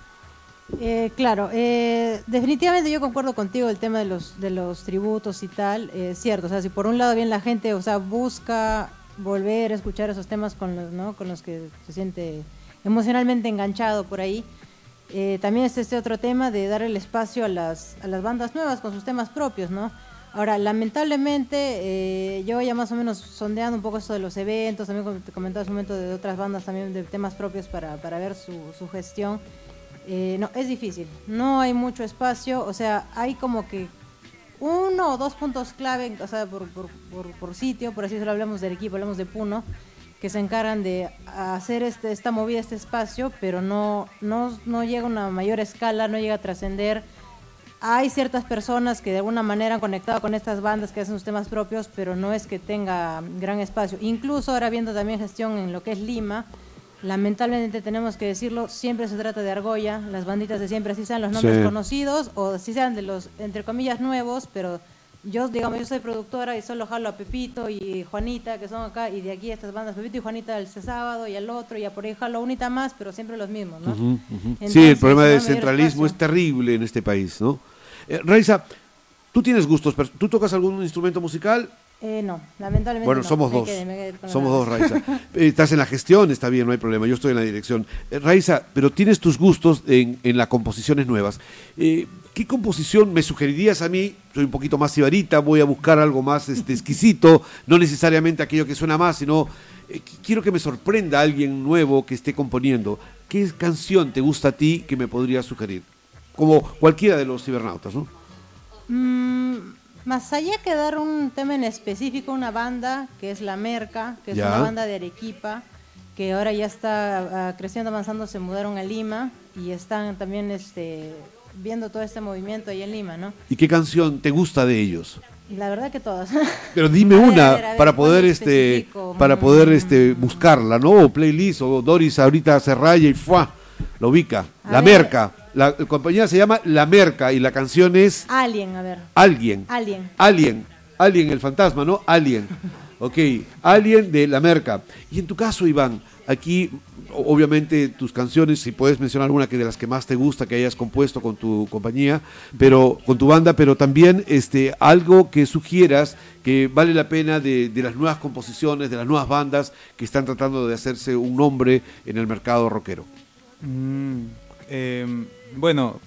Eh, claro, eh, definitivamente yo concuerdo contigo el tema de los tributos y tal, eh, cierto, o sea, si por un lado bien la gente, o sea, busca volver a escuchar esos temas con los que se siente emocionalmente enganchado por ahí, eh, también es este otro tema de dar el espacio a las, a las bandas nuevas con sus temas propios, ¿no? Ahora, lamentablemente, eh, yo ya más o menos sondeando un poco esto de los eventos, también te comentaba hace un momento de otras bandas también de temas propios para, para ver su, su gestión, eh, no, es difícil, no hay mucho espacio, o sea, hay como que uno o dos puntos clave, o sea, por, por, por, por sitio, por así decirlo, hablamos del equipo, hablamos de Puno, que se encargan de hacer este, esta movida, este espacio, pero no, no, no llega a una mayor escala, no llega a trascender. Hay ciertas personas que de alguna manera han conectado con estas bandas que hacen sus temas propios, pero no es que tenga gran espacio. Incluso ahora viendo también gestión en lo que es Lima, lamentablemente tenemos que decirlo, siempre se trata de argolla, las banditas de siempre, así sean los nombres Sí. conocidos o así sean de los, entre comillas, nuevos, pero yo, digamos, yo soy productora y solo jalo a Pepito y Juanita, que son acá, y de aquí estas bandas, Pepito y Juanita el sábado y al otro, y a por ahí jalo unita más, pero siempre los mismos, ¿no? Entonces, sí, el problema del centralismo es terrible en este país, ¿no? Eh, Raiza, tú tienes gustos, pero ¿tú tocas algún instrumento musical? Eh, no, lamentablemente Bueno, no. somos Me dos. quedé- quedé Somos dos. Raiza. Eh, Estás en la gestión, está bien, no hay problema. Yo estoy en la dirección. Eh, Raiza, pero tienes tus gustos en, en las composiciones nuevas. Eh, ¿Qué composición me sugerirías a mí? Soy un poquito más sibarita, voy a buscar algo más este, exquisito, no necesariamente aquello que suena más, sino eh, qu- quiero que me sorprenda alguien nuevo que esté componiendo. ¿Qué canción te gusta a ti que me podrías sugerir? Como cualquiera de los cibernautas, ¿no? Mm, más allá que dar un tema en específico, una banda que es La Merca, que es Ya. una banda de Arequipa, que ahora ya está ah, creciendo, avanzando, se mudaron a Lima y están también este, viendo todo este movimiento ahí en Lima, ¿no? ¿Y qué canción te gusta de ellos? La verdad que todas. Pero dime una a ver, a ver, para ¿cuál poder este específico? para Mm. poder este buscarla, ¿no? O playlist o Doris ahorita se raya y ¡fua! lo ubica. A la ver. Merca. La, la compañía se llama La Merca y la canción es Alien, a ver. Alguien. Alien. Alien. Alien el fantasma, ¿no? Alien. Ok, Alien de La Merca. Y en tu caso, Iván, aquí obviamente tus canciones, si puedes mencionar alguna que de las que más te gusta que hayas compuesto con tu compañía, pero con tu banda, pero también este algo que sugieras que vale la pena de, de las nuevas composiciones, de las nuevas bandas que están tratando de hacerse un nombre en el mercado rockero. Mm, eh, bueno,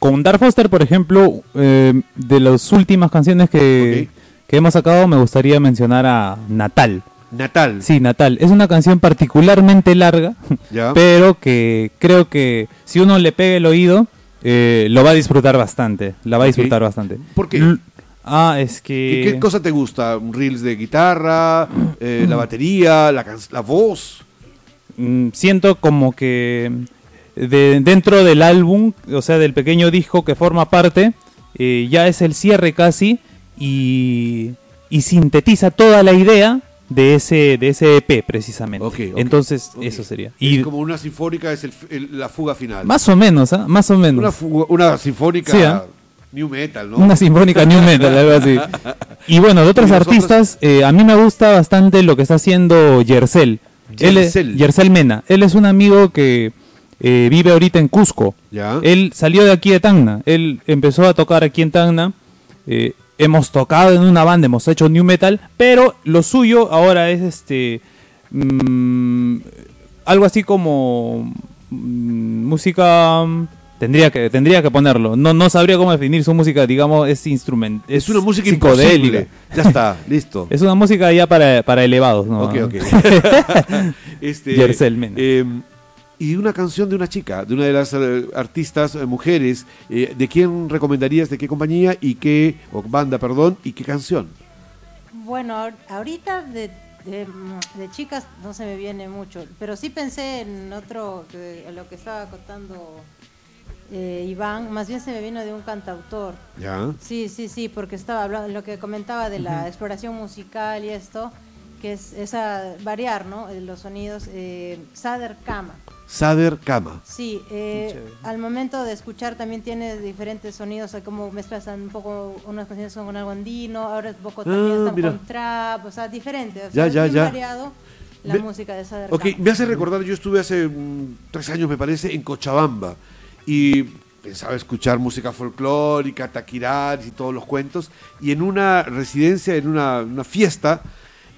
con Dark Foster, por ejemplo, eh, de las últimas canciones que, que hemos sacado, me gustaría mencionar a Natal. Natal. Sí, Natal. Es una canción particularmente larga, pero que creo que si uno le pega el oído, eh, lo va a disfrutar bastante. La va a disfrutar bastante. ¿Por qué? L- Ah, es ¿Qué, que... qué cosa te gusta? ¿Reels de guitarra? eh, ¿La batería? La, la voz? Mm, siento como que de, dentro del álbum, o sea, del pequeño disco que forma parte, eh, ya es el cierre casi y, y sintetiza toda la idea de ese, de ese EP precisamente. Entonces, eso sería. Y Y como una sinfónica es el la fuga final. más o menos, ¿ah? Más o menos. Una, fuga- una sinfónica Sí, ¿ah? new metal, ¿no? Una sinfónica new metal, algo así. Y bueno, de otros artistas, eh, a mí me gusta bastante lo que está haciendo Yersel. Él es- Yersel. Yersel Mena. Él es un amigo que eh, vive ahorita en Cusco. Ya. Él salió de aquí de Tacna. Él empezó a tocar aquí en Tacna. Eh, hemos tocado en una banda, hemos hecho new metal, pero lo suyo ahora es este mm, algo así como mm, música mm, tendría que tendría que ponerlo. No no sabría cómo definir su música, digamos, es instrument, es una música psicodélica. imposible. Ya está, listo. Es una música ya para, para elevados, ¿no? Ok, ok. este, Yersel eh, y una canción de una chica, de una de las eh, artistas eh, mujeres, eh, ¿de quién recomendarías, de qué compañía y qué, o banda, perdón, y qué canción? Bueno, ahor- ahorita de, de, de chicas no se me viene mucho, pero sí pensé en otro, que, en lo que estaba contando eh, Iván, más bien se me vino de un cantautor. Ya. Sí, sí, sí, porque estaba hablando, lo que comentaba de la exploración musical y esto, que es esa variar, ¿no? Los sonidos. Eh, Sader Kama. Sader Kama. Sí, eh, al momento de escuchar también tiene diferentes sonidos, o sea, como mezclas un poco, unas canciones con algo andino, ahora es poco también Ah, están mira. con trap, o sea, diferente, o Ya, es ya, bien ya. variado la Ve- música de Sader Ok, Kama. me hace recordar, yo estuve hace mm, tres años, me parece, en Cochabamba y pensaba escuchar música folclórica, taquiraris y todos los cuentos, y en una residencia, en una, una fiesta,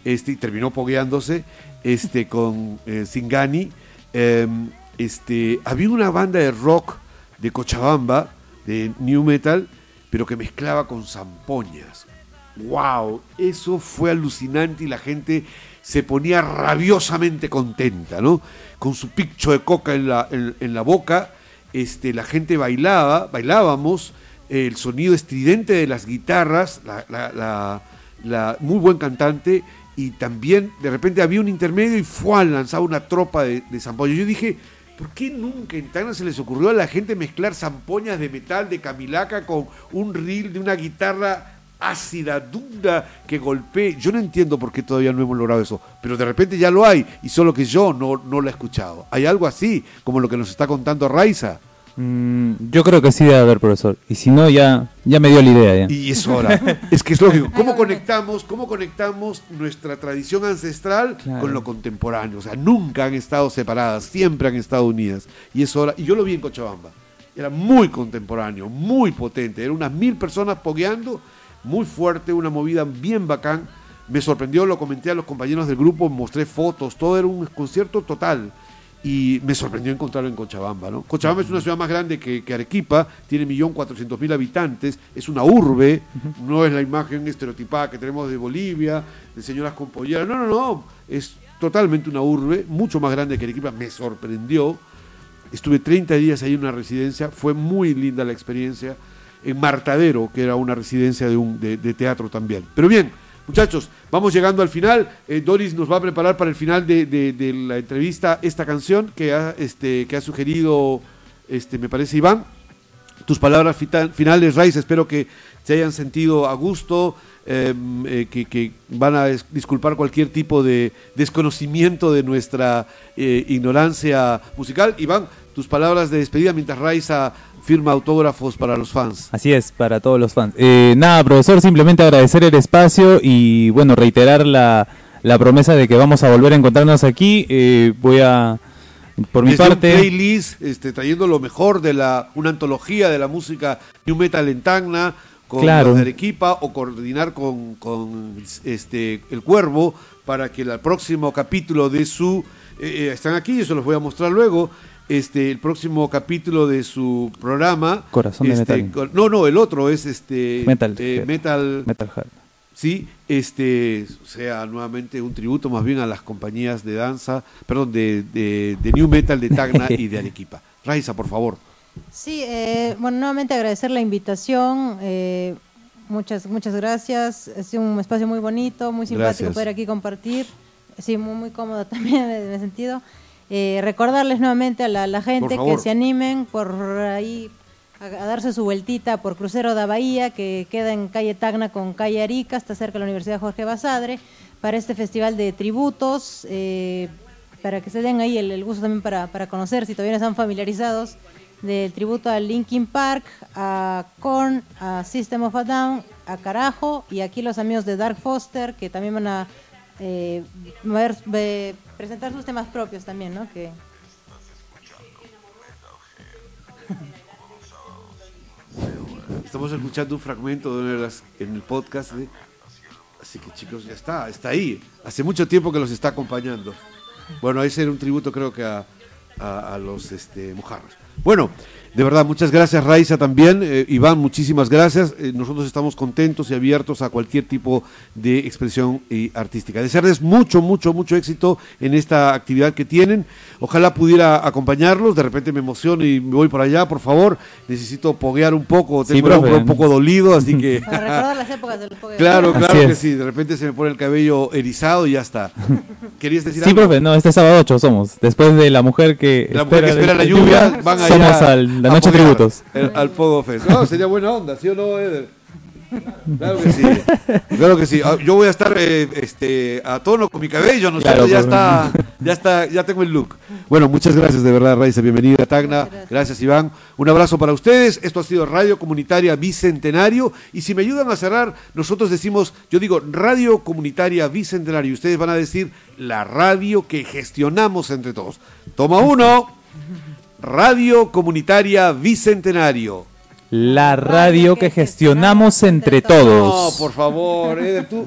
este, y terminó pogueándose este, con eh, Singani, eh, este, había una banda de rock de Cochabamba, de New Metal, pero que mezclaba con zampoñas. ¡Wow! Eso fue alucinante y la gente se ponía rabiosamente contenta, ¿no? Con su picho de coca en la, en, la boca, este, la gente bailaba, bailábamos, el sonido estridente de las guitarras, la- la- la- muy buen cantante, y también de repente había un intermedio y fue lanzaba una tropa de, de. Yo dije, ¿por qué nunca en Tacna se les ocurrió a la gente mezclar zampoñas de metal de camilaca con un reel de una guitarra ácida, dura, que golpee? Yo no entiendo por qué todavía no hemos logrado eso, pero de repente ya lo hay, y solo que yo no, no lo he escuchado. ¿Hay algo así, como lo que nos está contando Raiza? Mm, yo creo que sí debe haber, profesor. Y si no, ya, ya me dio la idea. Ya. Y es hora. es que es lógico. ¿Cómo conectamos, cómo conectamos nuestra tradición ancestral Claro. con lo contemporáneo? O sea, nunca han estado separadas, siempre han estado unidas. Y es hora. Y yo lo vi en Cochabamba. Era muy contemporáneo, muy potente. Eran unas mil personas pogueando, muy fuerte, una movida bien bacán. Me sorprendió, lo comenté a los compañeros del grupo, mostré fotos, todo era un concierto total. Y me sorprendió encontrarlo en Cochabamba. ¿no? Cochabamba es una ciudad más grande que, que Arequipa, tiene 1.400.000 habitantes, es una urbe, no es la imagen estereotipada que tenemos de Bolivia, de señoras con pollera. No, no, no, es totalmente una urbe, mucho más grande que Arequipa, me sorprendió. Estuve 30 días ahí en una residencia, fue muy linda la experiencia. En Martadero, que era una residencia de, un, de, de teatro también. Pero bien, muchachos, vamos llegando al final. Eh, Doris nos va a preparar para el final de, la entrevista esta canción que ha, este, que ha sugerido, este, me parece, Iván. Tus palabras finales, Raiz, espero que se hayan sentido a gusto, eh, eh, que, van a disculpar cualquier tipo de desconocimiento de nuestra eh, ignorancia musical. Iván, tus palabras de despedida mientras Raiza firma autógrafos para los fans. Así es, para todos los fans. Eh, nada, profesor, simplemente agradecer el espacio y, bueno, reiterar la, la promesa de que vamos a volver a encontrarnos aquí. Eh, voy a, por mi Desde un parte... playlist, este, trayendo lo mejor de la, una antología de la música New Metal en Tacna, con Claro. los de Arequipa, o coordinar con, con, este, El Cuervo, para que el próximo capítulo de su... eh, eh, están aquí, yo se los voy a mostrar luego. Este, el próximo capítulo de su programa. Corazón de este, Metal. con- no, no, el otro es este. Metal eh, metal Metal Heart. sí, este sea nuevamente un tributo más bien a las compañías de danza, perdón, de, de, de New Metal de Tacna y de Arequipa. Raiza, por favor. Sí, eh, bueno, nuevamente agradecer la invitación. eh, muchas, muchas gracias. Ha sido un espacio muy bonito, muy simpático Gracias. poder aquí compartir. Sí, muy, muy cómodo también en ese sentido. Eh, recordarles nuevamente a la, la gente que se animen por ahí a, a darse su vueltita por Crucero da Bahía, que queda en calle Tacna con calle Arica, está cerca de la Universidad Jorge Basadre, para este festival de tributos. eh, para que se den ahí el, el gusto también para, para conocer, si todavía no están familiarizados, del tributo a Linkin Park, a Korn, a System of a Down, a Carajo y aquí los amigos de Dark Foster que también van a eh, presentar sus temas propios también, ¿no? Que Estamos escuchando un fragmento de de las en el podcast. ¿eh? Así que chicos, ya está, está ahí. Hace mucho tiempo que los está acompañando. Bueno, ese era un tributo creo que a, a- a los este, mojarras. Bueno, de verdad, muchas gracias Raiza también. Eh, Iván, muchísimas gracias. Eh, nosotros estamos contentos y abiertos a cualquier tipo de expresión eh, artística. Desearles mucho, mucho, mucho éxito en esta actividad que tienen. Ojalá pudiera acompañarlos. De repente me emociono y me voy por allá, por favor. Necesito poguear un poco. Sí, Tengo hombro un poco dolido, así que... para recordar las épocas del Pogue. Claro, claro que sí. De repente se me pone el cabello erizado y ya está. ¿Querías decir Sí, algo? profe, no, este sábado 8 somos. Después de la mujer que La mujer que espera la lluvia, van a Somos al, la a noche apoyar tributos. el- al Pogo Fest. No, sería buena onda, ¿sí o no, Eder? Claro que sí. Claro que sí. Ah, Yo voy a estar eh, este, a tono con mi cabello, ¿no Claro? Ya está, ya está, ya tengo el look. Bueno, muchas gracias de verdad, Raiza. Bienvenida, Tacna. Muchas Gracias. Iván. Un abrazo para ustedes. Esto ha sido Radio Comunitaria Bicentenario. Y si me ayudan a cerrar, nosotros decimos, yo digo Radio Comunitaria Bicentenario. Y ustedes van a decir la radio que gestionamos entre todos. Toma uno. Radio Comunitaria Bicentenario. La radio que gestionamos entre No, todos. por favor, Eder, tú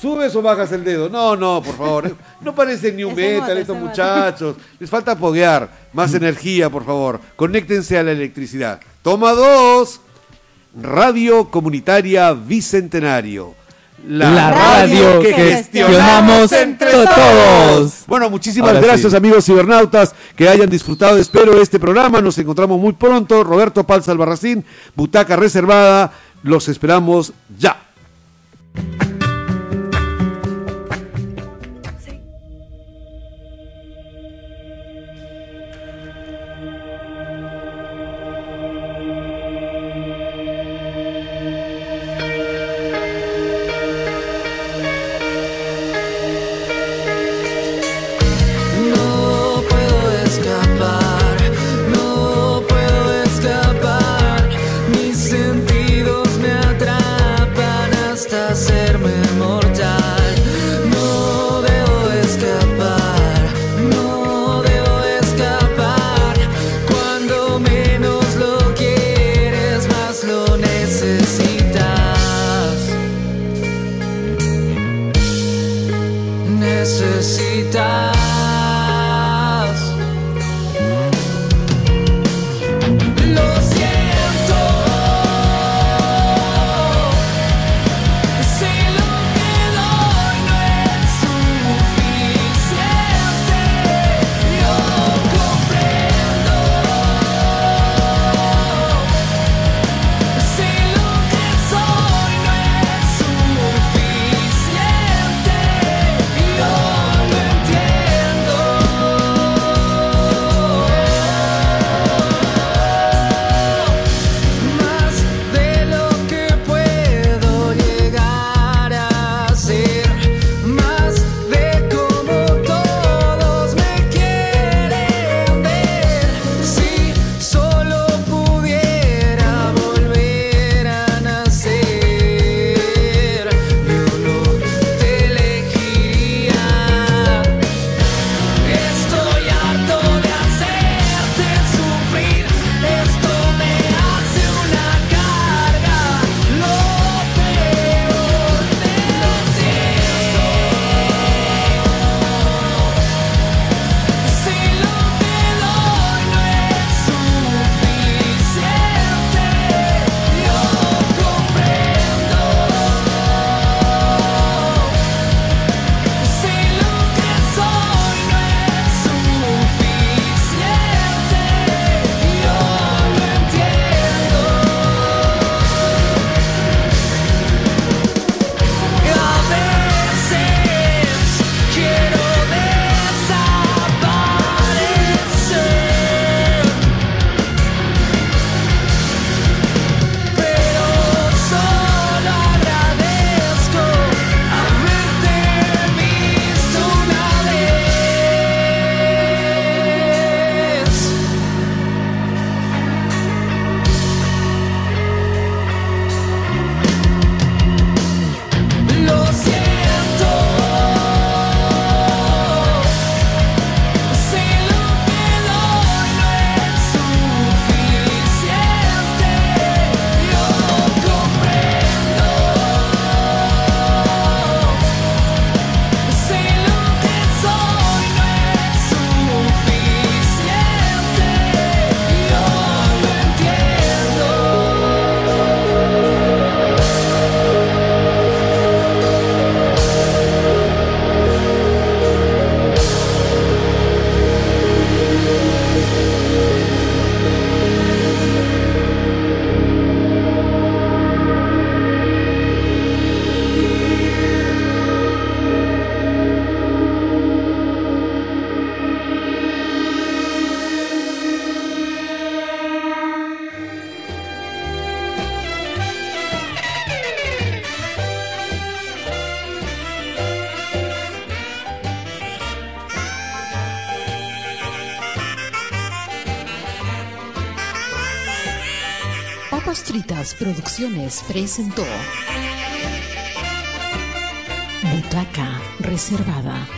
subes o bajas el dedo. No, no, por favor. eh. No parecen ni un Ese metal estos muchachos. Les falta poguear. Más energía, por favor. Conéctense a la electricidad. Toma dos. Radio Comunitaria Bicentenario. La radio que gestionamos entre todos. Bueno, muchísimas Ahora gracias sí. amigos cibernautas que hayan disfrutado, espero, este programa. Nos encontramos muy pronto. Roberto Palza Albarracín, Butaca Reservada. Los esperamos ya. Presentó Butaca Reservada.